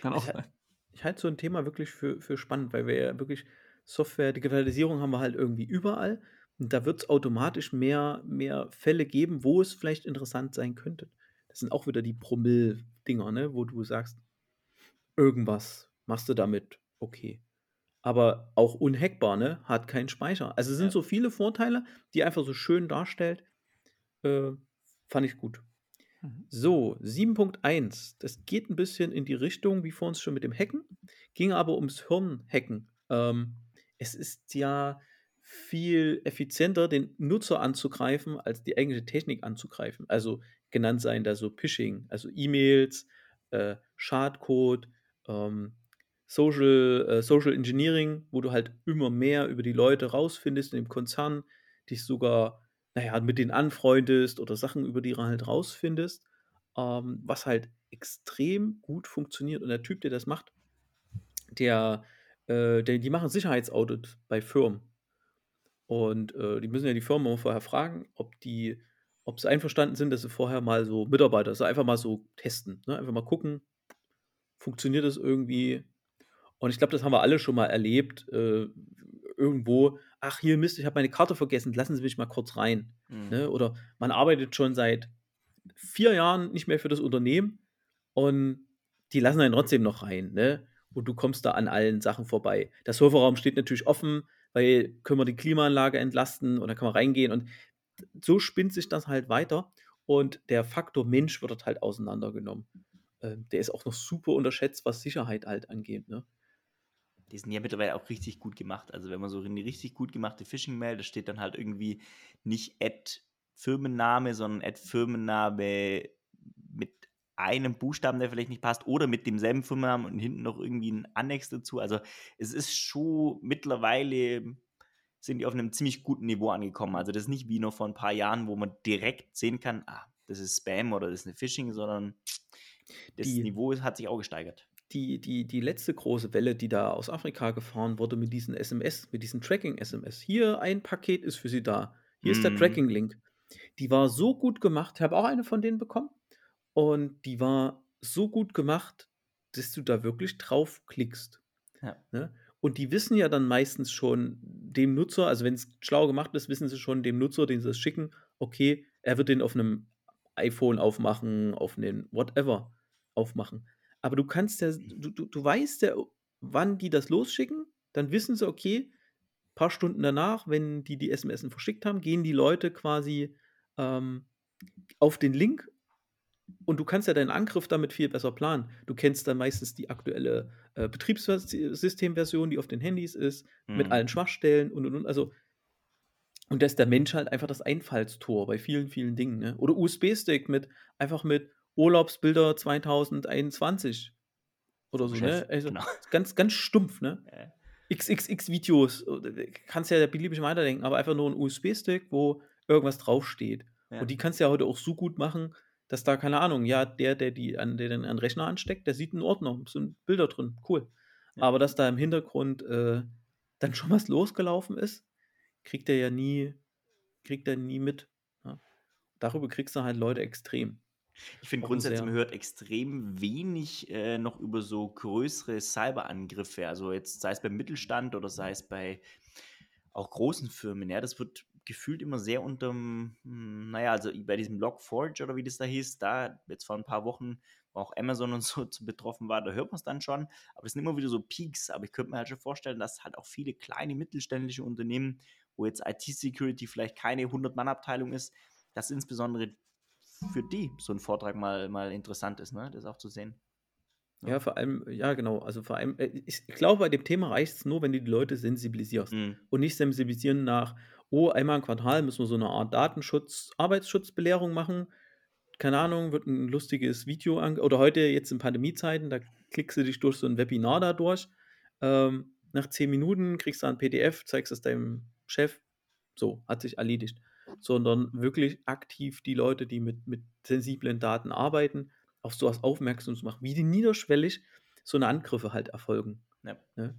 B: Kann auch
A: Ich,
B: sein.
A: ich halte so ein Thema wirklich für, für spannend, weil wir ja wirklich Software, Digitalisierung haben wir halt irgendwie überall. Und da wird es automatisch mehr, mehr Fälle geben, wo es vielleicht interessant sein könnte. Das sind auch wieder die Promille-Dinger, ne? wo du sagst, irgendwas machst du damit, okay. Aber auch unhackbar, ne? Hat keinen Speicher. Also es sind
C: Ja.
A: so viele Vorteile, die einfach so schön darstellt. Äh, fand ich gut.
B: Mhm.
A: So, 7.1. Das geht ein bisschen in die Richtung wie vor uns schon mit dem Hacken, ging aber ums Hirnhacken. Ähm, es ist ja viel effizienter, den Nutzer anzugreifen, als die eigentliche Technik anzugreifen. Also genannt seien da so Phishing, also E-Mails, äh, Schadcode, ähm, Social, äh, Social Engineering, wo du halt immer mehr über die Leute rausfindest in dem Konzern, dich sogar, naja, mit denen anfreundest oder Sachen über die halt rausfindest, ähm, was halt extrem gut funktioniert. Und der Typ, der das macht, der, äh, der die machen Sicherheitsaudit bei Firmen. Und äh, die müssen ja die Firmen vorher fragen, ob die, ob sie einverstanden sind, dass sie vorher mal so Mitarbeiter, also einfach mal so testen, ne? einfach mal gucken, funktioniert das irgendwie. Und ich glaube, das haben wir alle schon mal erlebt. Äh, irgendwo, ach hier Mist, ich habe meine Karte vergessen, lassen Sie mich mal kurz rein.
C: Mhm.
A: Ne? Oder man arbeitet schon seit vier Jahren nicht mehr für das Unternehmen und die lassen einen trotzdem noch rein. Ne? Und du kommst da an allen Sachen vorbei. Der Serverraum steht natürlich offen, weil können wir die Klimaanlage entlasten und da kann man reingehen. Und so spinnt sich das halt weiter. Und der Faktor Mensch wird dort halt auseinandergenommen. Ähm, der ist auch noch super unterschätzt, was Sicherheit halt angeht. Ne?
C: Die sind ja mittlerweile auch richtig gut gemacht. Also wenn man so eine richtig gut gemachte Phishing-Mail, da steht dann halt irgendwie nicht Ad Firmenname, sondern Ad Firmenname mit einem Buchstaben, der vielleicht nicht passt, oder mit demselben Firmennamen und hinten noch irgendwie ein Annex dazu. Also es ist schon mittlerweile sind die auf einem ziemlich guten Niveau angekommen. Also das ist nicht wie noch vor ein paar Jahren, wo man direkt sehen kann, ah, das ist Spam oder das ist eine Phishing, sondern das
A: Die-
C: Niveau hat sich auch gesteigert.
A: Die, die, die letzte große Welle, die da aus Afrika gefahren wurde mit diesen SMS, mit diesen Tracking-SMS. Hier ein Paket ist für Sie da. Hier ist der
C: Mhm.
A: Tracking-Link. Die war so gut gemacht. Ich habe auch eine von denen bekommen. Und die war so gut gemacht, dass du da wirklich draufklickst.
C: Ja.
A: Ne? Und die wissen ja dann meistens schon dem Nutzer, also wenn es schlau gemacht ist, wissen sie schon dem Nutzer, den sie es schicken, okay, er wird den auf einem iPhone aufmachen, auf einem whatever aufmachen. Aber du kannst ja, du, du, du weißt ja, wann die das losschicken, dann wissen sie, okay, paar Stunden danach, wenn die die SMS verschickt haben, gehen die Leute quasi ähm, auf den Link und du kannst ja deinen Angriff damit viel besser planen. Du kennst dann meistens die aktuelle äh, Betriebssystemversion, die auf den Handys ist, mit
C: Mhm.
A: allen Schwachstellen und und und. Also, und da ist der Mensch halt einfach das Einfallstor bei vielen, vielen Dingen. Ne? Oder USB-Stick mit einfach mit Urlaubsbilder 2021 oder so.
C: Chef,
A: Ne? Also,
C: genau.
A: ganz, ganz stumpf, ne?
C: Äh,
A: XXX-Videos, kannst ja beliebig weiterdenken, aber einfach nur ein USB-Stick, wo irgendwas draufsteht.
C: Ja.
A: Und die kannst du ja heute auch so gut machen, dass da, keine Ahnung, ja, der, der die an der den an Rechner ansteckt, der sieht einen Ordner, sind Bilder drin, cool.
C: Ja.
A: Aber dass da im Hintergrund äh, dann schon was losgelaufen ist, kriegt er ja nie, kriegt er nie mit. Ja. Darüber kriegst du halt Leute extrem.
C: Ich finde grundsätzlich, man hört extrem wenig äh, noch über so größere Cyberangriffe. Also jetzt sei es beim Mittelstand oder sei es bei auch großen Firmen. Ja, das wird gefühlt immer sehr unterm, hm, naja, also bei diesem Log4j oder wie das da hieß, da jetzt vor ein paar Wochen, wo auch Amazon und so <laughs> betroffen war, da hört man es dann schon. Aber es sind immer wieder so Peaks. Aber ich könnte mir halt schon vorstellen, dass halt auch viele kleine mittelständische Unternehmen, wo jetzt IT-Security vielleicht keine 100-Mann-Abteilung ist, dass insbesondere für die so ein Vortrag mal, mal interessant ist, ne? das auch zu sehen. Ja.
A: Ja, vor allem, ja, genau. Also vor allem, äh, ich glaube, bei dem Thema reicht es nur, wenn du die Leute sensibilisierst.
C: Mhm.
A: und nicht sensibilisieren nach, oh, einmal im Quartal müssen wir so eine Art Datenschutz, Arbeitsschutzbelehrung machen. Keine Ahnung, wird ein lustiges Video an oder heute jetzt in Pandemiezeiten, da klickst du dich durch so ein Webinar da durch. Ähm, nach zehn Minuten kriegst du ein PDF, zeigst es deinem Chef. So, hat sich erledigt. Sondern wirklich aktiv die Leute, die mit, mit sensiblen Daten arbeiten, auf sowas aufmerksam zu machen, wie die niederschwellig so eine Angriffe halt erfolgen.
C: Ja.
A: Ne?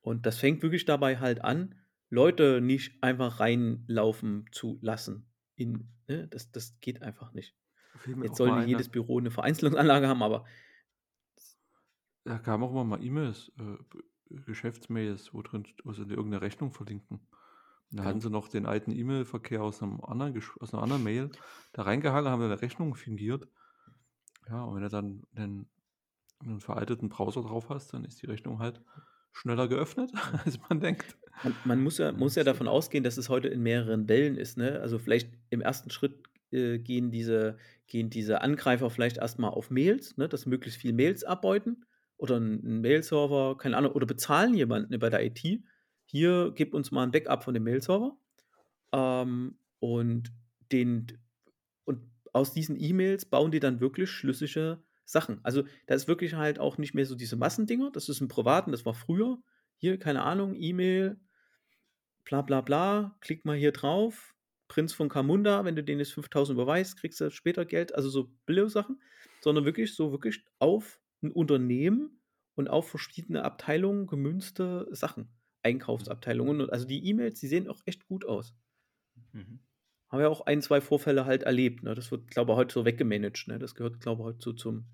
A: Und das fängt wirklich dabei halt an, Leute nicht einfach reinlaufen zu lassen. In, ne? das, das geht einfach nicht. Jetzt soll nicht jedes Büro eine Vereinzelungsanlage haben, aber.
B: Da kamen auch immer mal E-Mails, äh, Geschäftsmails, wo drin, wo sie irgendeine Rechnung verlinken. Da hatten sie noch den alten E-Mail-Verkehr aus, einem anderen, aus einer anderen Mail da reingehangen, haben eine Rechnung fingiert. Ja, und wenn du dann einen, einen veralteten Browser drauf hast, dann ist die Rechnung halt schneller geöffnet, <laughs> als man denkt.
A: Man, man muss, ja, muss ja davon ausgehen, dass es heute in mehreren Wellen ist. Ne? Also vielleicht im ersten Schritt äh, gehen, diese, gehen diese Angreifer vielleicht erstmal auf Mails, ne? dass möglichst viel Mails abbeuten oder einen Mail-Server, keine Ahnung, oder bezahlen jemanden bei der IT hier gib uns mal ein Backup von dem Mail-Server. Ähm, und, den, und aus diesen E-Mails bauen die dann wirklich schlüssige Sachen. Also da ist wirklich halt auch nicht mehr so diese Massendinger. Das ist im Privaten, das war früher. Hier, keine Ahnung, E-Mail, bla bla bla, klick mal hier drauf. Prinz von Kamunda, wenn du den jetzt 5000 überweist, kriegst du später Geld. Also so Billo-Sachen. Sondern wirklich so wirklich auf ein Unternehmen und auf verschiedene Abteilungen gemünzte Sachen. Einkaufsabteilungen. also die E-Mails, die sehen auch echt gut aus. Mhm. Haben ja auch ein, zwei Vorfälle halt erlebt. Ne? Das wird, glaube ich, heute so weggemanagt. Ne? Das gehört, glaube ich, heute so zum,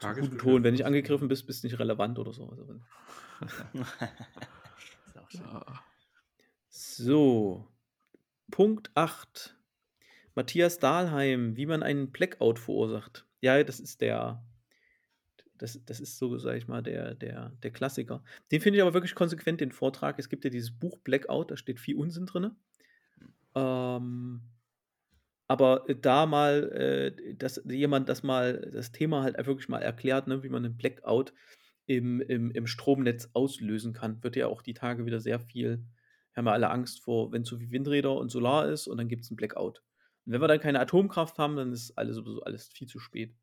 A: zum guten Ton. Wenn ich angegriffen bist, bist du nicht relevant oder so. Also, <laughs> so, Punkt 8. Matthias Dahlheim, wie man einen Blackout verursacht. Ja, das ist der das, das ist so, sage ich mal, der, der, der Klassiker. Den finde ich aber wirklich konsequent, den Vortrag. Es gibt ja dieses Buch Blackout, da steht viel Unsinn drin. Ähm, aber da mal, äh, dass jemand das mal, das Thema halt wirklich mal erklärt, ne, wie man einen Blackout im, im, im Stromnetz auslösen kann, wird ja auch die Tage wieder sehr viel, haben wir alle Angst vor, wenn zu viel Windräder und Solar ist und dann gibt es einen Blackout. Und wenn wir dann keine Atomkraft haben, dann ist alles sowieso alles viel zu spät.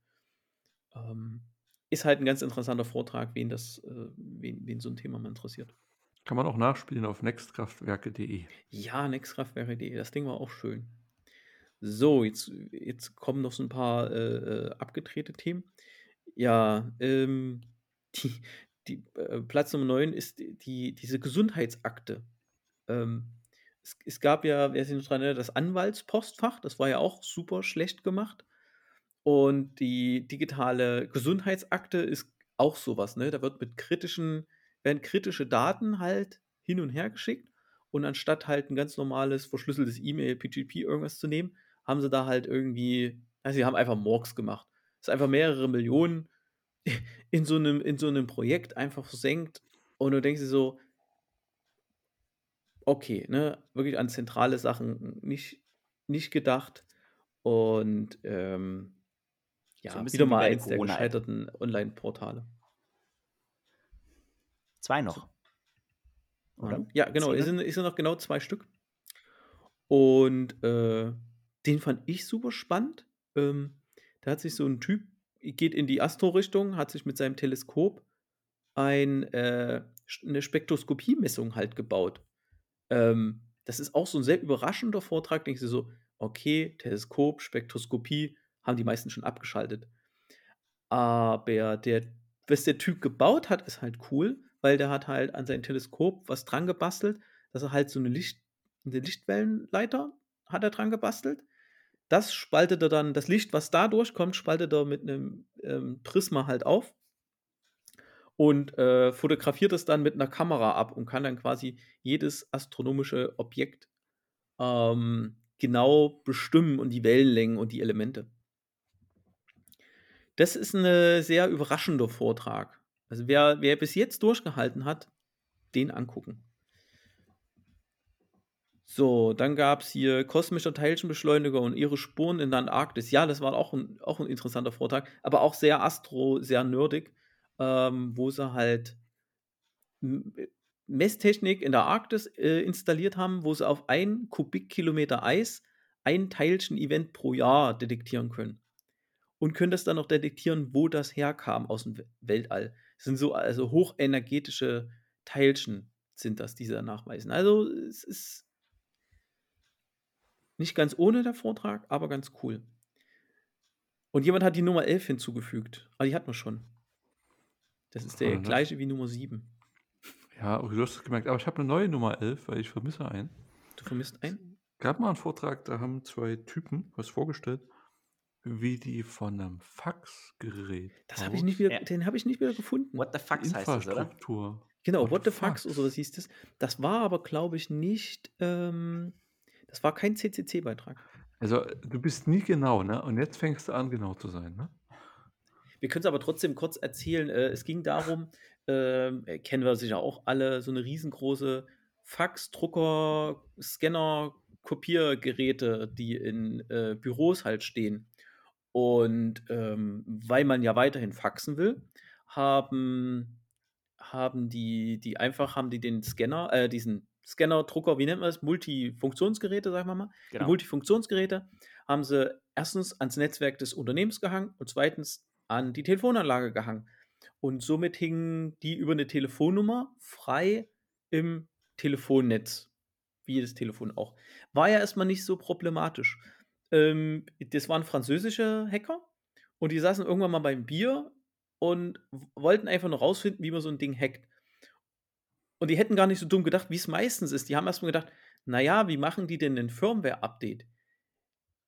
A: Ähm, ist halt ein ganz interessanter Vortrag, wen das, äh, wen, wen so ein Thema mal interessiert.
B: Kann man auch nachspielen auf nextkraftwerke.de.
A: Ja, nextkraftwerke.de, das Ding war auch schön. So, jetzt, jetzt kommen noch so ein paar äh, äh abgedrehte Themen. Ja, ähm, <laughs> die, die äh, Platz Nummer 9 ist die, diese Gesundheitsakte. Ähm, es, es, gab ja, wer sich noch dran erinnert, das Anwaltspostfach, das war ja auch super schlecht gemacht. Und die digitale Gesundheitsakte ist auch sowas, ne? Da wird mit kritischen, werden kritische Daten halt hin und her geschickt und anstatt halt ein ganz normales verschlüsseltes E-Mail, PGP irgendwas zu nehmen, haben sie da halt irgendwie, also sie haben einfach Morgs gemacht. Das ist einfach mehrere Millionen <laughs> in so einem, in so einem Projekt einfach versenkt und du denkst dir so, okay, ne, wirklich an zentrale Sachen nicht, nicht gedacht und ähm, ja, so wieder mal eins der gescheiterten Online-Portale.
C: Zwei noch.
A: Oder? Ja, genau. Es sind, es sind noch genau zwei Stück. Und äh, den fand ich super spannend. Ähm, da hat sich so ein Typ, geht in die Astro-Richtung, hat sich mit seinem Teleskop ein, äh, eine Spektroskopiemessung halt gebaut. Ähm, das ist auch so ein sehr überraschender Vortrag. Denkst du so, okay, Teleskop, Spektroskopie, haben die meisten schon abgeschaltet. Aber der, was der Typ gebaut hat, ist halt cool, weil der hat halt an sein Teleskop was dran gebastelt, dass er halt so eine, Licht, eine Lichtwellenleiter hat er dran gebastelt. Das spaltet er dann, das Licht, was da durchkommt, spaltet er mit einem ähm, Prisma halt auf und äh, fotografiert es dann mit einer Kamera ab und kann dann quasi jedes astronomische Objekt ähm, genau bestimmen und die Wellenlängen und die Elemente. Das ist ein sehr überraschender Vortrag. Also wer, wer bis jetzt durchgehalten hat, den angucken. So, dann gab es hier kosmischer Teilchenbeschleuniger und ihre Spuren in der Antarktis. Ja, das war auch ein, auch ein interessanter Vortrag, aber auch sehr astro, sehr nerdig, ähm, wo sie halt Messtechnik in der Arktis äh, installiert haben, wo sie auf ein Kubikkilometer Eis ein Teilchen-Event pro Jahr detektieren können und können das dann noch detektieren, wo das herkam aus dem Weltall. Das sind so also hochenergetische Teilchen sind das, die sie nachweisen. Also es ist Nicht ganz ohne der Vortrag, aber ganz cool. Und jemand hat die Nummer 11 hinzugefügt. Aber die hat man schon. Das ist der
B: nett.
A: gleiche wie Nummer 7.
B: Ja, du hast es gemerkt. Aber ich habe eine neue Nummer 11, weil ich vermisse einen.
A: Du vermisst einen?
B: Gab mal einen Vortrag, da haben zwei Typen was vorgestellt, wie die von einem Faxgerät
A: Das habe ich nicht wieder,
C: Ja.
A: den habe ich nicht wieder gefunden.
C: What the fuck
B: die
C: heißt das, oder?
B: Infrastruktur.
A: Genau,
B: What
A: What
B: the
A: the Fucks
B: Fucks?
A: oder was hieß das? Das war aber, glaube ich, nicht, ähm, das war kein CCC-Beitrag.
B: Also, du bist nie genau, ne? Und jetzt fängst du an, genau zu sein, ne?
A: Wir können es aber trotzdem kurz erzählen. Äh, es ging darum, ähm, äh, kennen wir sicher auch alle, so eine riesengroße Fax, Drucker, Scanner, Kopiergeräte, die in äh, Büros halt stehen. Und ähm, weil man ja weiterhin faxen will, haben, haben die, die einfach, haben die den Scanner, äh, diesen Scanner, Drucker, wie nennt man das? Multifunktionsgeräte, sagen wir mal. Die
C: Genau.
A: Multifunktionsgeräte haben sie erstens ans Netzwerk des Unternehmens gehangen und zweitens an die Telefonanlage gehangen. Und somit hingen die über eine Telefonnummer frei im Telefonnetz. Wie jedes Telefon auch. War ja erstmal nicht so problematisch. Ähm, das waren französische Hacker und die saßen irgendwann mal beim Bier und wollten einfach nur rausfinden, wie man so ein Ding hackt. Und die hätten gar nicht so dumm gedacht, wie es meistens ist. Die haben erstmal gedacht, naja, wie machen die denn ein Firmware-Update?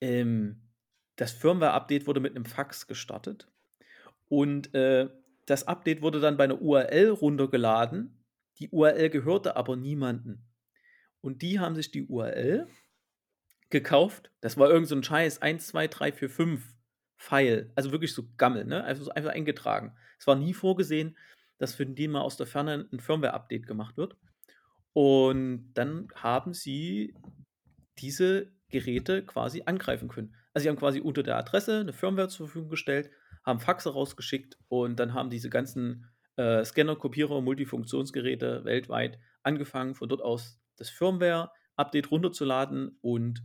A: Ähm, das Firmware-Update wurde mit einem Fax gestartet. Und äh, das Update wurde dann bei einer URL runtergeladen. Die URL gehörte aber niemanden. Und die haben sich die URL gekauft. Das war irgend so ein Scheiß 1, 2, 3, 4, 5 File. Also wirklich so Gammel, ne? Also so einfach eingetragen. Es war nie vorgesehen, dass für die mal aus der Ferne ein Firmware-Update gemacht wird. Und dann haben sie diese Geräte quasi angreifen können. Also sie haben quasi unter der Adresse eine Firmware zur Verfügung gestellt, haben Faxe rausgeschickt und dann haben diese ganzen äh, Scanner, Kopierer, Multifunktionsgeräte weltweit angefangen, von dort aus das Firmware-Update runterzuladen und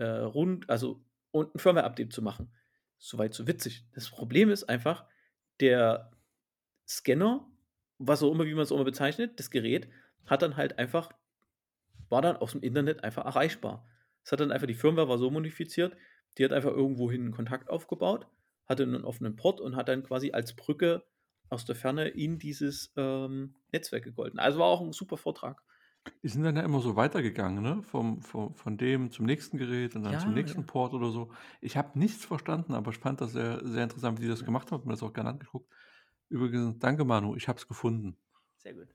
A: äh, rund, also und ein Firmware-Update zu machen. Soweit so witzig. Das Problem ist einfach, der Scanner, was auch immer, wie man es auch immer bezeichnet, das Gerät, hat dann halt einfach, war dann aus dem Internet einfach erreichbar. Es hat dann einfach, die Firmware war so modifiziert, die hat einfach irgendwohin einen Kontakt aufgebaut, hatte einen offenen Port und hat dann quasi als Brücke aus der Ferne in dieses ähm, Netzwerk gegolten. Also war auch ein super Vortrag.
B: Die sind dann ja immer so weitergegangen, ne? Vom, vom, von dem zum nächsten Gerät und dann zum
A: Ja,
B: nächsten
A: ja.
B: Port oder so. Ich habe nichts verstanden, aber ich fand das sehr, sehr interessant, wie die das gemacht haben. Hab mir das auch gerne angeguckt. Übrigens, danke Manu, ich habe es gefunden.
C: Sehr gut.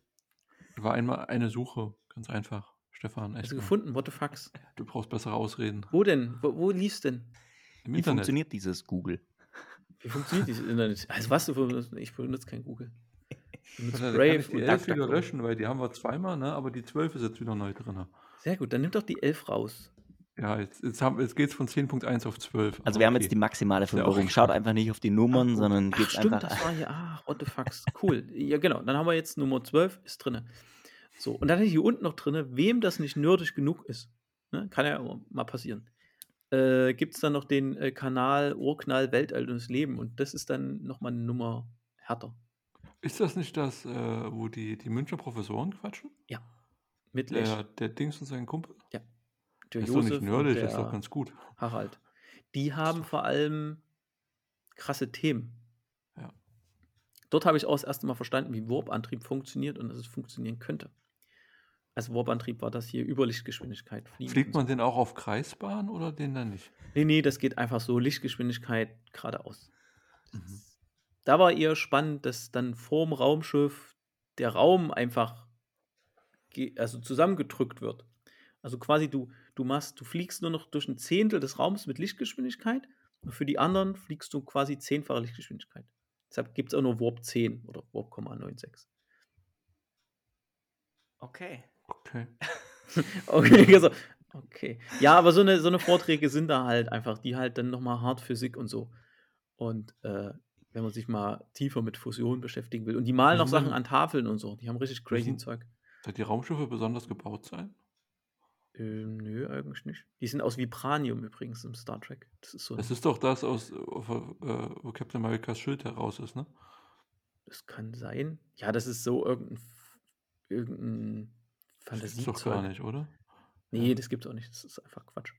B: War einmal eine Suche, ganz einfach. Stefan, echt.
A: Also
B: mal.
A: gefunden, what the fucks.
B: Du brauchst bessere Ausreden.
A: Wo denn? Wo, wo lief's denn?
B: Im
C: Wie
B: Internet.
C: funktioniert dieses Google?
A: Wie funktioniert dieses Internet? Also was du benutzt? Ich benutze kein Google. Benutze
B: Also, da kann ich
A: Brave
B: die
A: und
B: 11 wieder löschen, weil die haben wir zweimal, ne? aber die 12 ist jetzt wieder neu drin.
A: Sehr gut, dann nimm doch die 11 raus.
B: Ja, jetzt, jetzt, haben- jetzt geht es von 10.1 auf 12.
C: Also wir haben
B: okay.
C: jetzt die maximale
B: Ist ja auch
C: Verwirrung. Schaut einfach nicht auf die Nummern,
A: Ach,
C: sondern
A: Ach,
C: geht's
A: stimmt,
C: einfach.
A: das war <laughs> hier. Ah, what the fucks. Cool. Ja, genau. Dann haben wir jetzt Nummer 12, ist drin. So, und dann hätte ich hier unten noch drin, wem das nicht nerdig genug ist. Ne? Kann ja mal passieren. Äh, Gibt es dann noch den äh, Kanal Urknall Weltaltes Leben und das ist dann nochmal eine Nummer härter.
B: Ist das nicht das, äh, wo die, die Münchner Professoren quatschen?
A: Mit Lech,
B: Der, der Dings und sein Kumpel?
A: der
B: Das ist doch nicht
A: Josef
B: nerdig, das ist doch ganz gut.
A: Harald. Die haben vor allem krasse Themen.
B: Ja.
A: Dort habe ich auch das erste Mal verstanden, wie Warp-Antrieb funktioniert und dass es funktionieren könnte. Also Warp-Antrieb war das hier über Lichtgeschwindigkeit fliegen.
B: Fliegt
A: und so.
B: man den auch auf Kreisbahn oder den dann nicht?
A: Nee, nee, das geht einfach so Lichtgeschwindigkeit geradeaus.
B: Mhm.
A: Da war eher spannend, dass dann vorm Raumschiff der Raum einfach also zusammengedrückt wird. Also quasi du, du machst, du fliegst nur noch durch ein Zehntel des Raums mit Lichtgeschwindigkeit und für die anderen fliegst du quasi zehnfache Lichtgeschwindigkeit. Deshalb gibt es auch nur Warp 10 oder Warp,96.
C: Okay.
B: Okay. <laughs>
A: Okay, also, okay. Ja, aber so eine, so eine Vorträge sind da halt einfach, die halt dann nochmal hart Physik und so. Und äh, wenn man sich mal tiefer mit Fusion beschäftigen will. Und die malen auch
B: sind
A: Sachen an Tafeln und so. Die haben richtig crazy
B: sind-
A: Zeug.
B: Soll die Raumschiffe besonders gebaut sein?
A: Ähm, nö, eigentlich nicht. Die sind aus Vibranium übrigens im Star Trek. Das ist so.
B: Das ist doch das, aus, äh, wo Captain Americas Schild heraus ist, ne?
A: Das kann sein. Ja, das ist so irgendein, irgendein
B: Das gibt's doch gar nicht, oder?
A: Nee,
B: Ja.
A: das gibt's auch nicht. Das ist einfach Quatsch.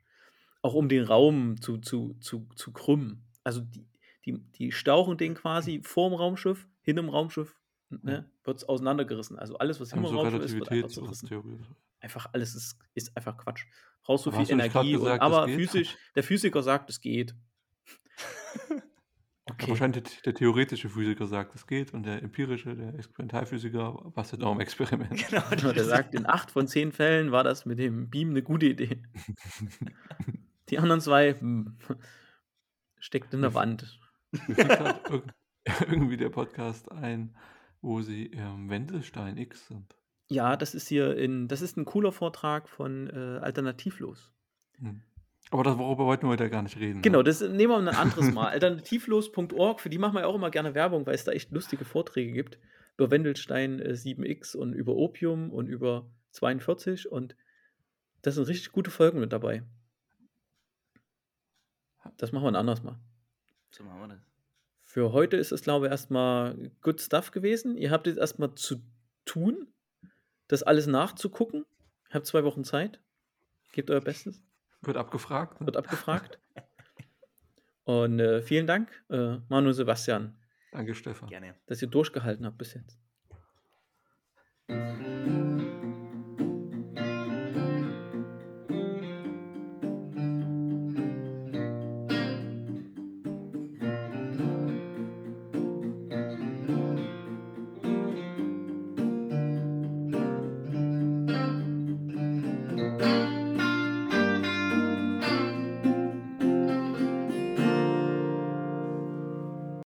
A: auch um den Raum zu, zu, zu, zu krümmen. Also die, die, die stauchen den quasi vorm Raumschiff, hinterm Raumschiff, ne, wird es auseinandergerissen. Also alles, was
B: Haben
A: hinterm
B: so
A: Raumschiff ist, wird einfach zerrissen. Einfach alles ist, ist einfach Quatsch. Brauchst so viel Energie. Und,
B: gesagt, es
A: aber physisch, der Physiker sagt, es geht. <laughs> Okay.
B: wahrscheinlich der, der theoretische Physiker sagt, es geht und der empirische, der Experimentalphysiker bastelt noch im Experiment. <laughs>
C: Genau, <laughs>
A: Genau, der sagt, in acht von zehn Fällen war das mit dem Beam eine gute Idee. Die anderen zwei hm, steckt in der Wand.
B: Mir <laughs> irgendwie der Podcast ein, wo sie im Wendelstein X sind.
A: Ja, das ist hier in, das ist ein cooler Vortrag von äh, Alternativlos.
B: Hm. Aber darüber wollten wir heute gar nicht reden.
A: Genau,
B: Ne?
A: das nehmen wir ein anderes Mal. <laughs> Alternativlos.org, für die machen wir ja auch immer gerne Werbung, weil es da echt lustige Vorträge gibt. Über Wendelstein äh, 7X und über Opium und über 42 und das sind richtig gute Folgen mit dabei. Das machen wir ein anderes Mal.
C: So machen wir das.
A: Für heute ist es, glaube ich, erstmal good stuff gewesen. Ihr habt jetzt erstmal zu tun, das alles nachzugucken. Ihr habt zwei Wochen Zeit. Gebt euer Bestes.
B: Wird abgefragt. Ne?
A: Wird abgefragt. Und äh, vielen Dank, äh, Manu Sebastian,
B: Danke, Stefan.
C: Gerne.
A: dass ihr durchgehalten habt bis jetzt.